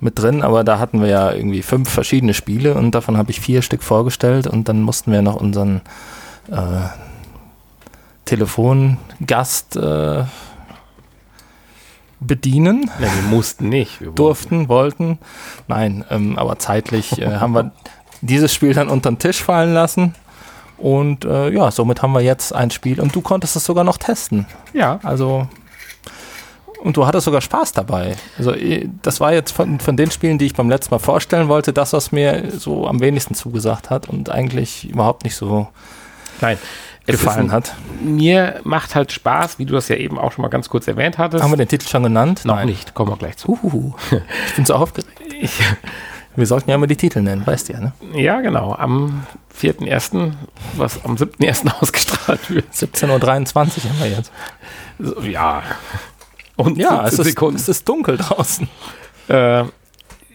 mit drin, aber da hatten wir ja irgendwie fünf verschiedene Spiele und davon habe ich vier Stück vorgestellt und dann mussten wir noch unseren äh, Telefongast äh, bedienen, Nee, wir mussten nicht. Wir durften, wollten. Nein, ähm, aber zeitlich äh, haben wir dieses Spiel dann unter den Tisch fallen lassen. Und äh, ja, somit haben wir jetzt ein Spiel und du konntest es sogar noch testen. Ja, Also, und du hattest sogar Spaß dabei. Also, das war jetzt von, von den Spielen, die ich beim letzten Mal vorstellen wollte, das, was mir so am wenigsten zugesagt hat und eigentlich überhaupt nicht so nein. Gefallen ist, hat. Mir macht halt Spaß, wie du das ja eben auch schon mal ganz kurz erwähnt hattest. Haben wir den Titel schon genannt? noch nicht, kommen wir gleich zu. Uhuhu. Ich bin so aufgeregt. Ich, Wir sollten ja immer die Titel nennen, weißt du ja, ne? ja, genau. Am 4.1., was am 7.1. ausgestrahlt wird. 17.23 Uhr haben wir jetzt. So, ja. Und Ja, es 17 ist, es ist dunkel draußen. Äh,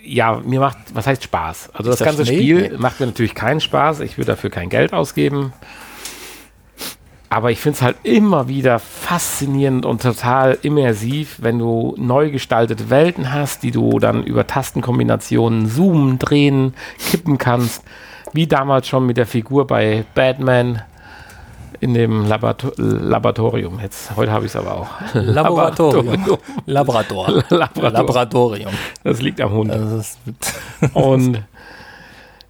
ja, mir macht, was heißt Spaß? Also Ist das das ganze Schnee? Spiel Nee. macht mir natürlich keinen Spaß. Ich würde dafür kein Geld ausgeben. Aber ich finde es halt immer wieder faszinierend und total immersiv, wenn du neu gestaltete Welten hast, die du dann über Tastenkombinationen zoomen, drehen, kippen kannst. Wie damals schon mit der Figur bei Batman in dem Laborato Laboratorium. Jetzt, heute habe ich es aber auch. Laboratorium. Labrador. Labrador. Laboratorium. Das liegt am Hund. Und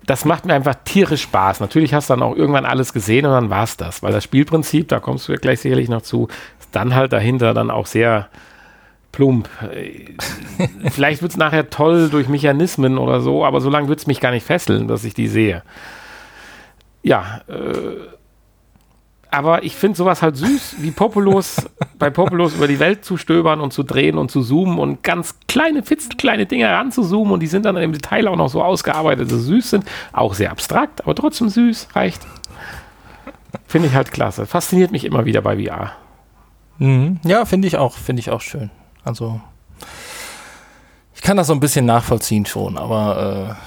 das macht mir einfach tierisch Spaß. Natürlich hast du dann auch irgendwann alles gesehen und dann war es das, weil das Spielprinzip, da kommst du ja gleich sicherlich noch zu, ist dann halt dahinter dann auch sehr plump. Äh, Vielleicht wird es nachher toll durch Mechanismen oder so, aber so lange wird es mich gar nicht fesseln, dass ich die sehe. Ja, äh, aber ich finde sowas halt süß, wie Populus, bei Populus über die Welt zu stöbern und zu drehen und zu zoomen und ganz kleine, kleine Dinge ranzuzoomen und die sind dann im Detail auch noch so ausgearbeitet, dass sie süß sind. Auch sehr abstrakt, aber trotzdem süß, reicht. Finde ich halt klasse. Fasziniert mich immer wieder bei VR. Mhm. Ja, finde ich auch, finde ich auch schön. Also ich kann das so ein bisschen nachvollziehen schon, aber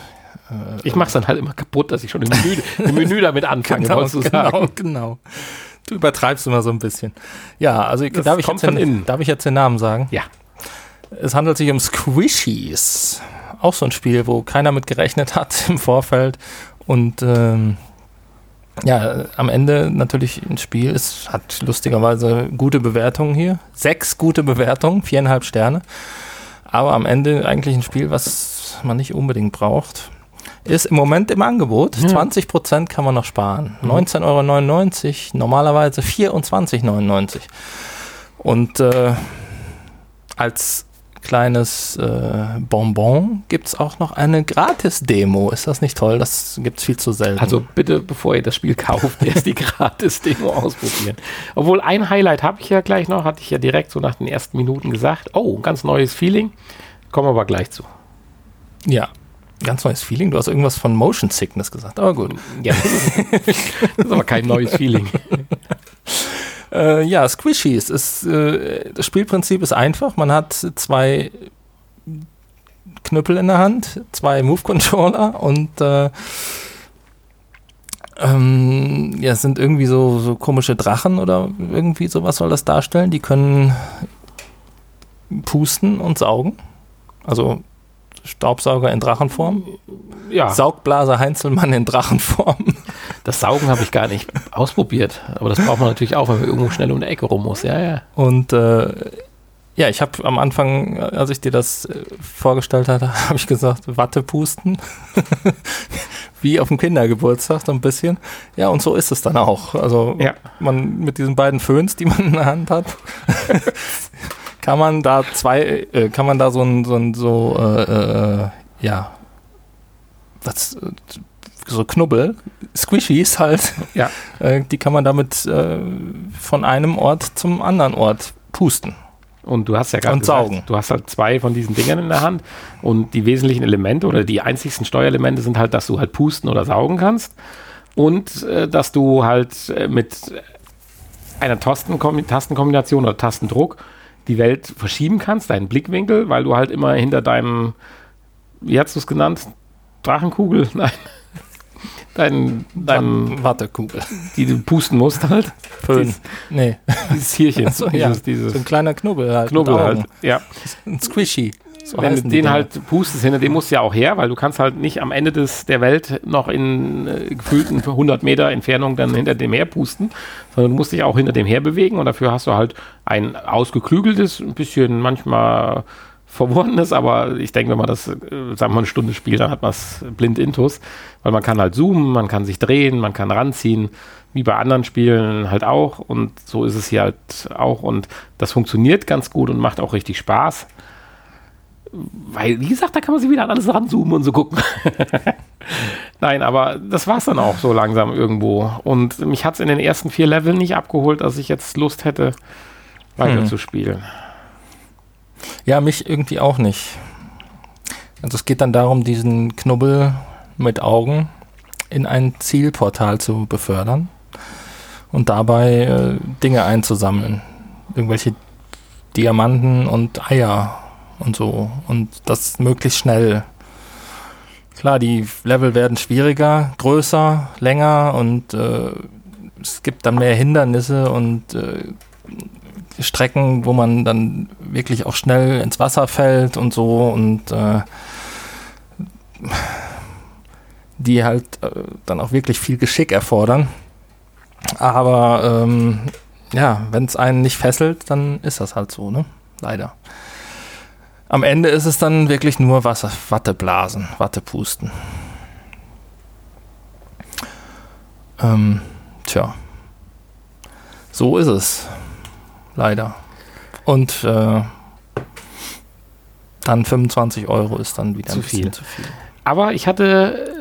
Ich mache es dann halt immer kaputt, dass ich schon im Menü, im Menü damit äh, anfange, wolltest du genau, sagen. genau. Du übertreibst immer so ein bisschen. Ja, also Das darf ich, jetzt den, innen. darf ich jetzt den Namen sagen? Ja. Es handelt sich um Squishies. Auch so ein Spiel, wo keiner mit gerechnet hat im Vorfeld. Und ähm, ja, am Ende natürlich ein Spiel. Es hat lustigerweise gute Bewertungen hier. Sechs gute Bewertungen, viereinhalb Sterne. Aber am Ende eigentlich ein Spiel, was man nicht unbedingt braucht. Ist im Moment im Angebot. Ja. 20% kann man noch sparen. Mhm. 19,99 Euro, normalerweise 24,99 Euro. Und äh, als kleines äh, Bonbon gibt es auch noch eine Gratis-Demo. Ist das nicht toll? Das gibt es viel zu selten. Also bitte, bevor ihr das Spiel kauft, erst die Gratis-Demo ausprobieren. Obwohl ein Highlight habe ich ja gleich noch, hatte ich ja direkt so nach den ersten Minuten gesagt. Oh, ganz neues Feeling. Kommen wir aber gleich zu. ja, ganz neues Feeling. Du hast irgendwas von Motion Sickness gesagt. Aber gut. Ja, das ist aber kein neues Feeling. Äh, ja, Squishies. Ist, äh, das Spielprinzip ist einfach. Man hat zwei Knüppel in der Hand, zwei Move-Controller und äh, ähm, ja, es sind irgendwie so, so komische Drachen oder irgendwie sowas soll das darstellen. Die können pusten und saugen. Also Staubsauger in Drachenform. Ja, Saugblaser Heinzelmann in Drachenform. das Saugen habe ich gar nicht ausprobiert. Aber das braucht man natürlich auch, wenn man irgendwo schnell um die Ecke rum muss. Ja, ja. Und äh, ja, ich habe am Anfang, als ich dir das äh, vorgestellt hatte, habe ich gesagt, Watte pusten. Wie auf dem Kindergeburtstag, so ein bisschen. Ja, und so ist es dann auch. Also Ja. man mit diesen beiden Föhns, die man in der Hand hat, kann man da zwei, äh, kann man da so ein, so ein, so, äh, äh, ja, was, so Knubbel, Squishies halt, Ja. äh, die kann man damit äh, von einem Ort zum anderen Ort pusten. Und du hast ja gerade Und gesagt, saugen. du hast halt zwei von diesen Dingern in der Hand und die wesentlichen Elemente oder die einzigsten Steuerelemente sind halt, dass du halt pusten oder saugen kannst und äh, dass du halt äh, mit einer Tastenkombi Tastenkombination oder Tastendruck die Welt verschieben kannst, deinen Blickwinkel, weil du halt immer hinter deinem, wie hast du es genannt? Drachenkugel? Nein. Dein, dein, Wattekugel. die du pusten musst halt. Föhn. Nee, Dieses Tierchen. so, ja, dieses, dieses so ein kleiner Knubbel halt. Knubbel halt. Ja. Ein Squishy. So wenn du den Dinger. halt pustest, hinter dem musst du ja auch her, weil du kannst halt nicht am Ende des, der Welt noch in äh, gefühlten 100 Meter Entfernung dann hinter dem her pusten, sondern du musst dich auch hinter dem her bewegen und dafür hast du halt ein ausgeklügeltes, ein bisschen manchmal verworrenes, aber ich denke, wenn man das, äh, sagen wir mal, eine Stunde spielt, dann hat man es blind intus, weil man kann halt zoomen, man kann sich drehen, man kann ranziehen, wie bei anderen Spielen halt auch und so ist es hier halt auch und das funktioniert ganz gut und macht auch richtig Spaß. Weil, wie gesagt, da kann man sich wieder an alles ranzoomen und so gucken. Nein, aber das war es dann auch so langsam irgendwo. Und mich hat es in den ersten vier Leveln nicht abgeholt, dass ich jetzt Lust hätte, weiterzuspielen. Ja, mich irgendwie auch nicht. Also es geht dann darum, diesen Knubbel mit Augen in ein Zielportal zu befördern und dabei äh, Dinge einzusammeln. Irgendwelche Diamanten und Eier und so. Und das möglichst schnell. Klar, die Level werden schwieriger, größer, länger und äh, es gibt dann mehr Hindernisse und äh, Strecken, wo man dann wirklich auch schnell ins Wasser fällt und so und äh, die halt äh, dann auch wirklich viel Geschick erfordern. Aber ähm, ja, wenn es einen nicht fesselt, dann ist das halt so, ne? Leider. Am Ende ist es dann wirklich nur Wasser, Watteblasen, Wattepusten. Ähm, tja. So ist es. Leider. Und äh, dann 25 Euro ist dann wieder Zu viel. zu viel. Aber ich hatte,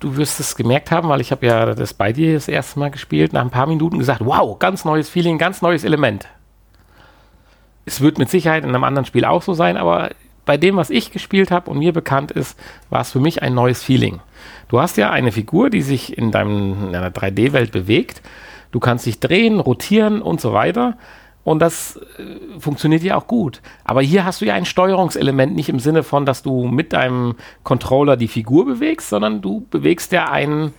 du wirst es gemerkt haben, weil ich habe ja das bei dir das erste Mal gespielt, nach ein paar Minuten gesagt, wow, ganz neues Feeling, ganz neues Element. Es wird mit Sicherheit in einem anderen Spiel auch so sein, aber bei dem, was ich gespielt habe und mir bekannt ist, war es für mich ein neues Feeling. Du hast ja eine Figur, die sich in, deinem, in deiner 3D-Welt bewegt. Du kannst dich drehen, rotieren und so weiter. Und das äh, funktioniert ja auch gut. Aber hier hast du ja ein Steuerungselement, nicht im Sinne von, dass du mit deinem Controller die Figur bewegst, sondern du bewegst ja einen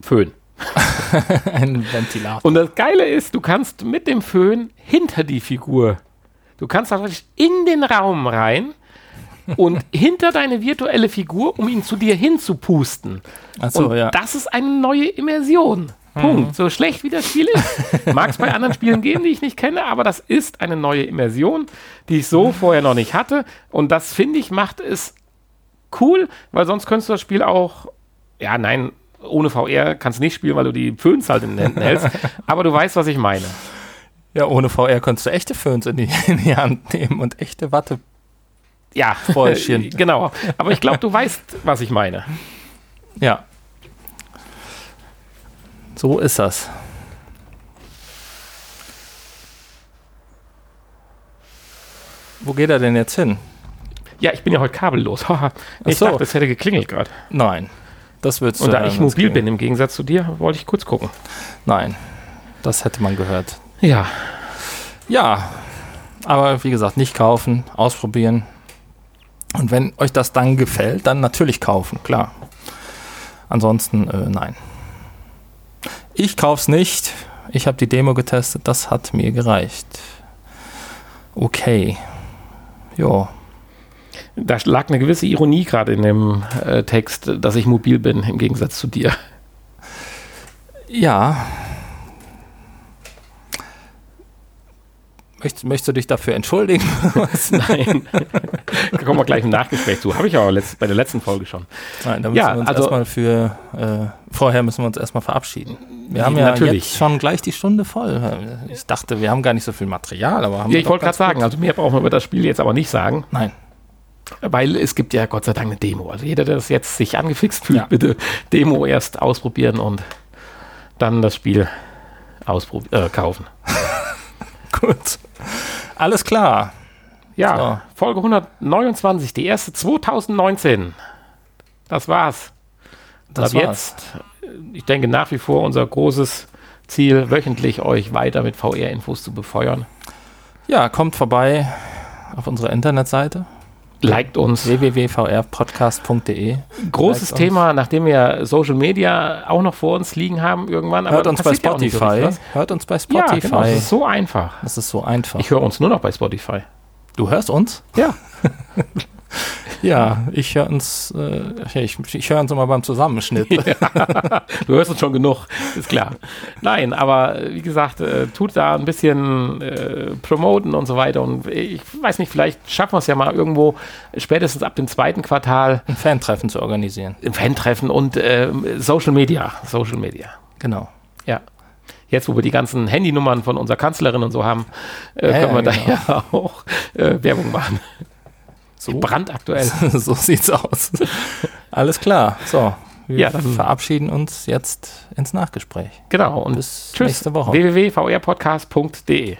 Föhn. ein Ventilator. Und das Geile ist, du kannst mit dem Föhn hinter die Figur. Du kannst tatsächlich in den Raum rein und hinter deine virtuelle Figur, um ihn zu dir hinzupusten. Achso, und ja. das ist eine neue Immersion. Punkt. So schlecht wie das Spiel ist. Mag es bei anderen Spielen geben, die ich nicht kenne, aber das ist eine neue Immersion, die ich so vorher noch nicht hatte. Und das, finde ich, macht es cool, weil sonst könntest du das Spiel auch, ja, nein, ohne VR kannst du nicht spielen, weil du die Föhns halt in den Händen hältst. Aber du weißt, was ich meine. Ja, ohne VR konntest du echte Föhns in die, in die Hand nehmen und echte Watte. Ja, Bäuschen. genau. Aber ich glaube, du weißt, was ich meine. Ja. So ist das. Wo geht er denn jetzt hin? Ja, ich bin ja heute kabellos. Haha. ich so. dachte, es hätte geklingelt gerade. Nein. Das wird's Und da hören, ich mobil bin, im Gegensatz zu dir, wollte ich kurz gucken. Nein. Das hätte man gehört. Ja, Ja. Aber wie gesagt, nicht kaufen, ausprobieren. Und wenn euch das dann gefällt, dann natürlich kaufen, klar. Ansonsten äh, nein. Ich kauf's nicht. Ich habe die Demo getestet, das hat mir gereicht. Okay. Jo. Da lag eine gewisse Ironie gerade in dem äh, Text, dass ich mobil bin, im Gegensatz zu dir. Ja. Möcht, möchtest du dich dafür entschuldigen? Nein. da kommen wir gleich im Nachgespräch zu. Habe ich aber letzt, bei der letzten Folge schon. Nein, da müssen Ja, wir uns also- erstmal für, äh, vorher müssen wir uns erstmal verabschieden. Wir haben ja Natürlich. jetzt schon gleich die Stunde voll. Ich dachte, wir haben gar nicht so viel Material, aber haben Ja, ich wollte gerade sagen, also mehr brauchen wir über das Spiel jetzt aber nicht sagen, Nein, weil es gibt ja Gott sei Dank eine Demo. Also jeder, der das jetzt sich angefixt fühlt, Ja. bitte Demo erst ausprobieren und dann das Spiel äh, kaufen. gut. Alles klar. Ja, Folge 129, die erste 2019. Das war's. Das Ab war's. jetzt, äh, ich denke nach wie vor unser großes Ziel, wöchentlich euch weiter mit VR-Infos zu befeuern. Ja, kommt vorbei auf unserer Internetseite Liked uns. www.vrpodcast.de. Großes liked uns. Thema, nachdem wir Social Media auch noch vor uns liegen haben irgendwann. Hört uns bei ja so Spotify. Hört uns bei was. Ja, Spotify. genau, das ist so einfach. das ist so einfach. Ich höre uns nur noch bei Spotify. du hörst uns? Ja. Ja, ich höre uns, äh, ich, ich höre uns immer beim Zusammenschnitt. Du hörst uns schon genug, ist klar. Nein, aber wie gesagt, äh, tut da ein bisschen äh, promoten und so weiter. Und ich weiß nicht, vielleicht schaffen wir es ja mal irgendwo spätestens ab dem zweiten Quartal Ein Fantreffen zu organisieren. im Fan-Treffen und ähm, Social Media. Social Media. Genau. Ja. Jetzt, wo wir die ganzen Handynummern von unserer Kanzlerin und so haben, äh, Ja, können wir ja, da genau. ja auch äh, Werbung machen. So, Brandaktuell. so sieht's aus. Alles klar. So, wir Ja, verabschieden uns jetzt ins Nachgespräch. Genau. Und Bis tschüss. nächste Woche. www.vrpodcast.de.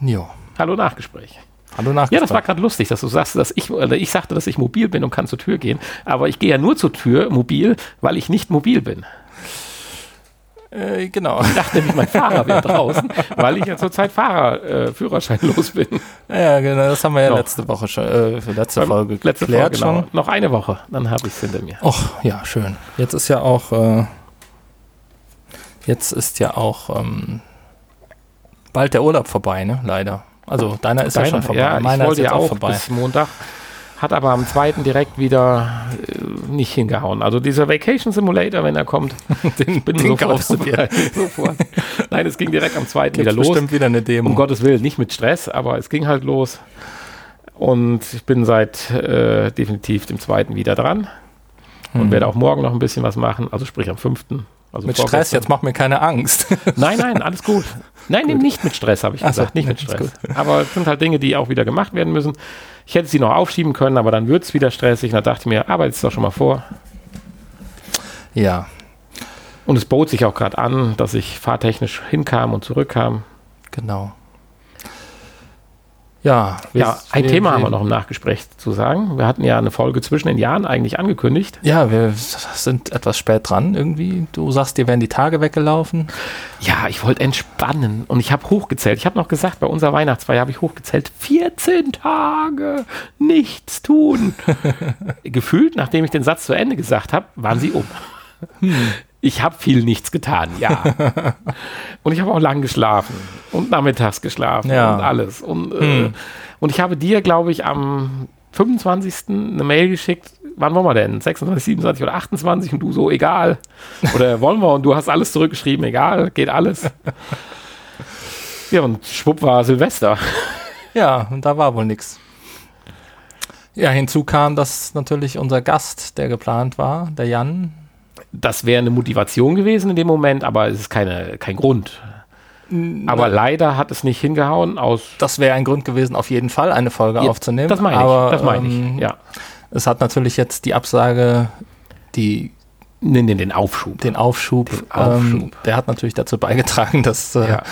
Jo. Hallo Nachgespräch. Hallo Nachgespräch. Ja, das war gerade lustig, dass du sagst, dass ich, oder ich sagte, dass ich mobil bin und kann zur Tür gehen. Aber ich gehe ja nur zur Tür mobil, weil ich nicht mobil bin. Äh, genau. Ich dachte nämlich, mein Fahrer wäre draußen, weil ich ja zurzeit Fahrer äh, bin. Ja, genau, das haben wir ja Noch. letzte Woche schon, äh, für letzte Folge Letzte geklärt Folge, genau. schon. Noch eine Woche, dann habe ich es hinter mir. Och, ja, schön. Jetzt ist ja auch, äh, jetzt ist ja auch ähm, bald der Urlaub vorbei, ne? Leider. Also deiner ist ja schon vorbei. Ja, ich Meiner wollte ist ja auch vorbei. bis Montag. Hat aber am zweiten direkt wieder äh, nicht hingehauen. Also dieser Vacation Simulator, wenn er kommt, den, bin den sofort kaufst du dir. sofort. Nein, es ging direkt am zweiten Gibt's wieder los. bestimmt wieder eine Demo. Um Gottes Willen, nicht mit Stress, aber es ging halt los. Und ich bin seit äh, definitiv dem zweiten wieder dran und Hm. werde auch morgen noch ein bisschen was machen, also sprich am fünften. Also Mit Stress, vorgestern. jetzt mach mir keine Angst. Nein, nein, alles gut. Nein, nee, nicht mit Stress, habe ich gesagt. nicht mit Stress. Aber es sind halt Dinge, die auch wieder gemacht werden müssen. Ich hätte sie noch aufschieben können, aber dann wird es wieder stressig. Und da dachte ich mir, arbeite es doch schon mal vor. ja, Und es bot sich auch gerade an, dass ich fahrtechnisch hinkam und zurückkam. genau. Ja, Ja, ein Thema wir- haben wir noch im Nachgespräch zu sagen. Wir hatten ja eine Folge zwischen den Jahren eigentlich angekündigt. Ja, wir sind etwas spät dran irgendwie. Du sagst, dir wären die Tage weggelaufen. Ja, ich wollte entspannen und ich habe hochgezählt. Ich habe noch gesagt, bei unserer Weihnachtsfeier habe ich hochgezählt, 14 Tage nichts tun. Gefühlt, nachdem ich den Satz zu Ende gesagt habe, waren sie um. Ich habe viel nichts getan, ja. und ich habe auch lang geschlafen und nachmittags geschlafen Ja. und alles. Und, äh, und ich habe dir, glaube ich, am 25. eine Mail geschickt. Wann wollen wir denn? 26, 27 oder 28? Und du so, egal. Oder wollen wir? Und du hast alles zurückgeschrieben, egal, geht alles. Ja, und schwupp war Silvester. Ja, und da war wohl nichts. Ja, hinzu kam, dass natürlich unser Gast, der geplant war, der Jan, Das wäre eine Motivation gewesen in dem Moment, aber es ist keine, kein Grund. Aber leider hat es nicht hingehauen aus. das wäre ein Grund gewesen, auf jeden Fall eine Folge Ja, aufzunehmen. Das meine ich. aber, das meine ähm, ich. Ja. Es hat natürlich jetzt die Absage, die, Nee, nee, den Aufschub. den Aufschub, Den Aufschub. Ähm, der hat natürlich dazu beigetragen, dass, äh, Ja.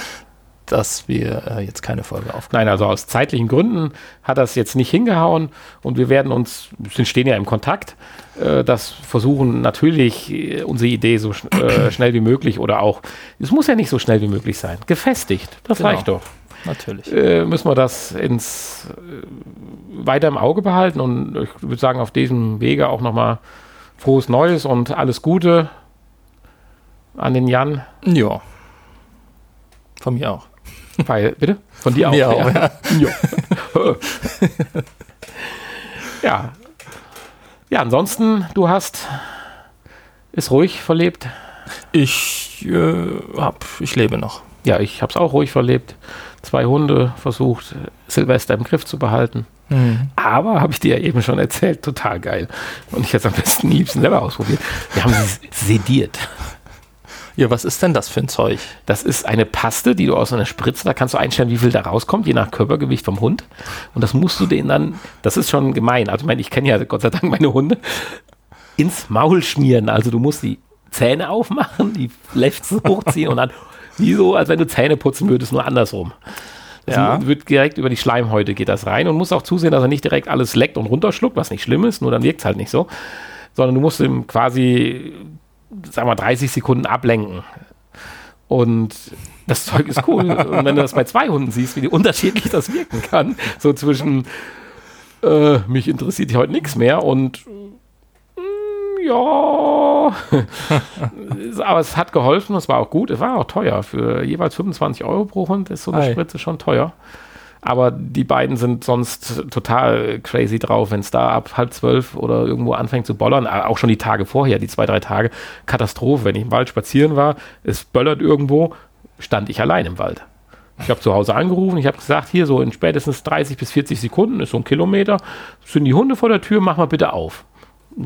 Dass wir äh, jetzt keine Folge aufnehmen. Nein, also aus zeitlichen Gründen hat das jetzt nicht hingehauen und wir werden uns, wir stehen ja im Kontakt, äh, das versuchen natürlich äh, unsere Idee so schn äh, schnell wie möglich oder auch, es muss ja nicht so schnell wie möglich sein, gefestigt, das Genau. reicht doch. Natürlich. Äh, müssen wir das ins, weiter im Auge behalten und ich würde sagen, auf diesem Wege auch nochmal frohes Neues und alles Gute an den Jan. Ja. Von mir auch. Weil, bitte? Von dir auch. Mir auch, ja. Ja. ja. Ja, ansonsten, du hast es ruhig verlebt. Ich äh, hab, ich lebe noch. Ja, ich habe es auch ruhig verlebt. Zwei Hunde versucht, Silvester im Griff zu behalten. Aber, habe ich dir ja eben schon erzählt, total geil. Und ich hätte es am besten liebsten selber ausprobiert. Wir haben sie sediert. Ja, was ist denn das für ein Zeug? Das ist eine Paste, die du aus einer Spritze, da kannst du einstellen, wie viel da rauskommt, je nach Körpergewicht vom Hund. Und das musst du denen dann, das ist schon gemein. Also, ich meine, ich kenne ja Gott sei Dank meine Hunde, ins Maul schmieren. Also, du musst die Zähne aufmachen, die Lefzen hochziehen und dann, wie so, als wenn du Zähne putzen würdest, nur andersrum. Das Ja. wird direkt über die Schleimhäute geht das rein und musst auch zusehen, dass er nicht direkt alles leckt und runterschluckt, was nicht schlimm ist, nur dann wirkt es halt nicht so. Sondern du musst ihm quasi, sagen wir, 30 Sekunden ablenken. Und das Zeug ist cool. Und wenn du das bei zwei Hunden siehst, wie unterschiedlich das wirken kann, so zwischen äh, mich interessiert heute nichts mehr und mm, ja, aber es hat geholfen, es war auch gut, es war auch teuer. Für jeweils 25 Euro pro Hund ist so eine Ei. Spritze schon teuer. Aber die beiden sind sonst total crazy drauf, wenn es da ab halb zwölf oder irgendwo anfängt zu bollern. Ah, Auch schon die Tage vorher, die zwei, drei Tage. Katastrophe. Wenn ich im Wald spazieren war, es böllert irgendwo, stand ich allein im Wald. Ich habe zu Hause angerufen, ich habe gesagt, hier so in spätestens 30 bis 40 Sekunden, ist so ein Kilometer, sind die Hunde vor der Tür, mach mal bitte auf.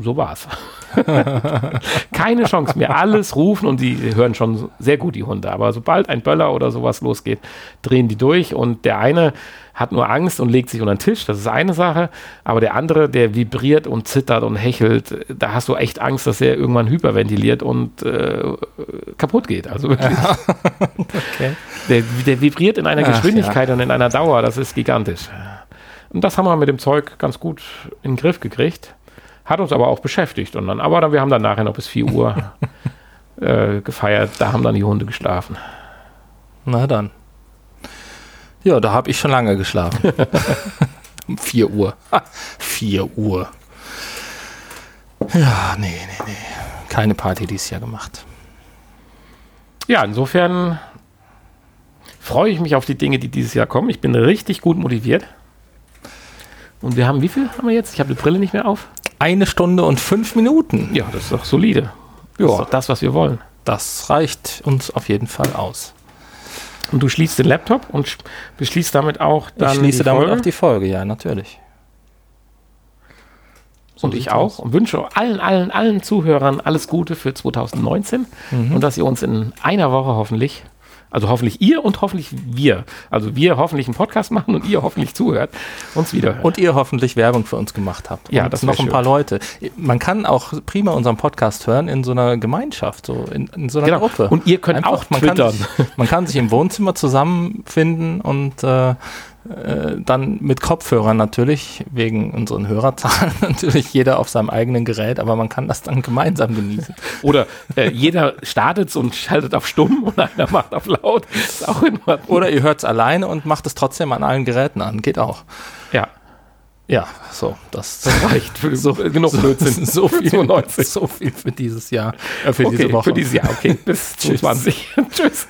So war's. Keine Chance mehr. Alles rufen und die hören schon sehr gut, die Hunde. Aber sobald ein Böller oder sowas losgeht, drehen die durch und der eine hat nur Angst und legt sich unter den Tisch. Das ist eine Sache. Aber der andere, der vibriert und zittert und hechelt, da hast du echt Angst, dass er irgendwann hyperventiliert und äh, kaputt geht. Also wirklich. Okay. Der, der vibriert in einer Ach, Geschwindigkeit und in einer Dauer, das ist gigantisch. Und das haben wir mit dem Zeug ganz gut in den Griff gekriegt. Hat uns aber auch beschäftigt. Und dann, aber dann, wir haben dann nachher noch bis 4 Uhr äh, gefeiert. Da haben dann die Hunde geschlafen. Na dann. Ja, da habe ich schon lange geschlafen. um 4 Uhr. 4 Uhr. Ja, nee, nee, nee. Keine Party dieses Jahr gemacht. Ja, insofern freue ich mich auf die Dinge, die dieses Jahr kommen. Ich bin richtig gut motiviert. Und wir haben, wie viel haben wir jetzt? Ich habe die Brille nicht mehr auf. Eine Stunde und fünf Minuten. Ja, das ist doch solide. Das ist doch das, was wir wollen. Das reicht uns auf jeden Fall aus. Und du schließt den Laptop und sch- beschließt damit auch dann ich schließe die damit Folge. auch die Folge, ja, natürlich. So und ich auch und wünsche allen, allen, allen Zuhörern alles Gute für 2019 Mhm. und dass ihr uns in einer Woche hoffentlich, also hoffentlich ihr und hoffentlich wir, also wir hoffentlich einen Podcast machen und ihr hoffentlich zuhört, uns wieder. Und ihr hoffentlich Werbung für uns gemacht habt. Ja, und das noch ein schön. paar Leute. Man kann auch prima unseren Podcast hören in so einer Gemeinschaft, so in, in so einer Genau. Gruppe. Und ihr könnt auch man twittern. Kann sich, man kann sich im Wohnzimmer zusammenfinden und äh, äh, dann mit Kopfhörern natürlich, wegen unseren Hörerzahlen, natürlich jeder auf seinem eigenen Gerät, aber man kann das dann gemeinsam genießen. Oder äh, jeder startet und schaltet auf stumm und einer macht auf laut. Ist auch in Ordnung. Oder ihr hört es alleine und macht es trotzdem an allen Geräten an. Geht auch. Ja, Ja, so, das, reicht für so, genug so, Blödsinn. so, viel, 92. so viel für dieses Jahr, äh, für Okay, diese Woche. für dieses Jahr. Okay, bis Tschüss. 2020. Tschüss.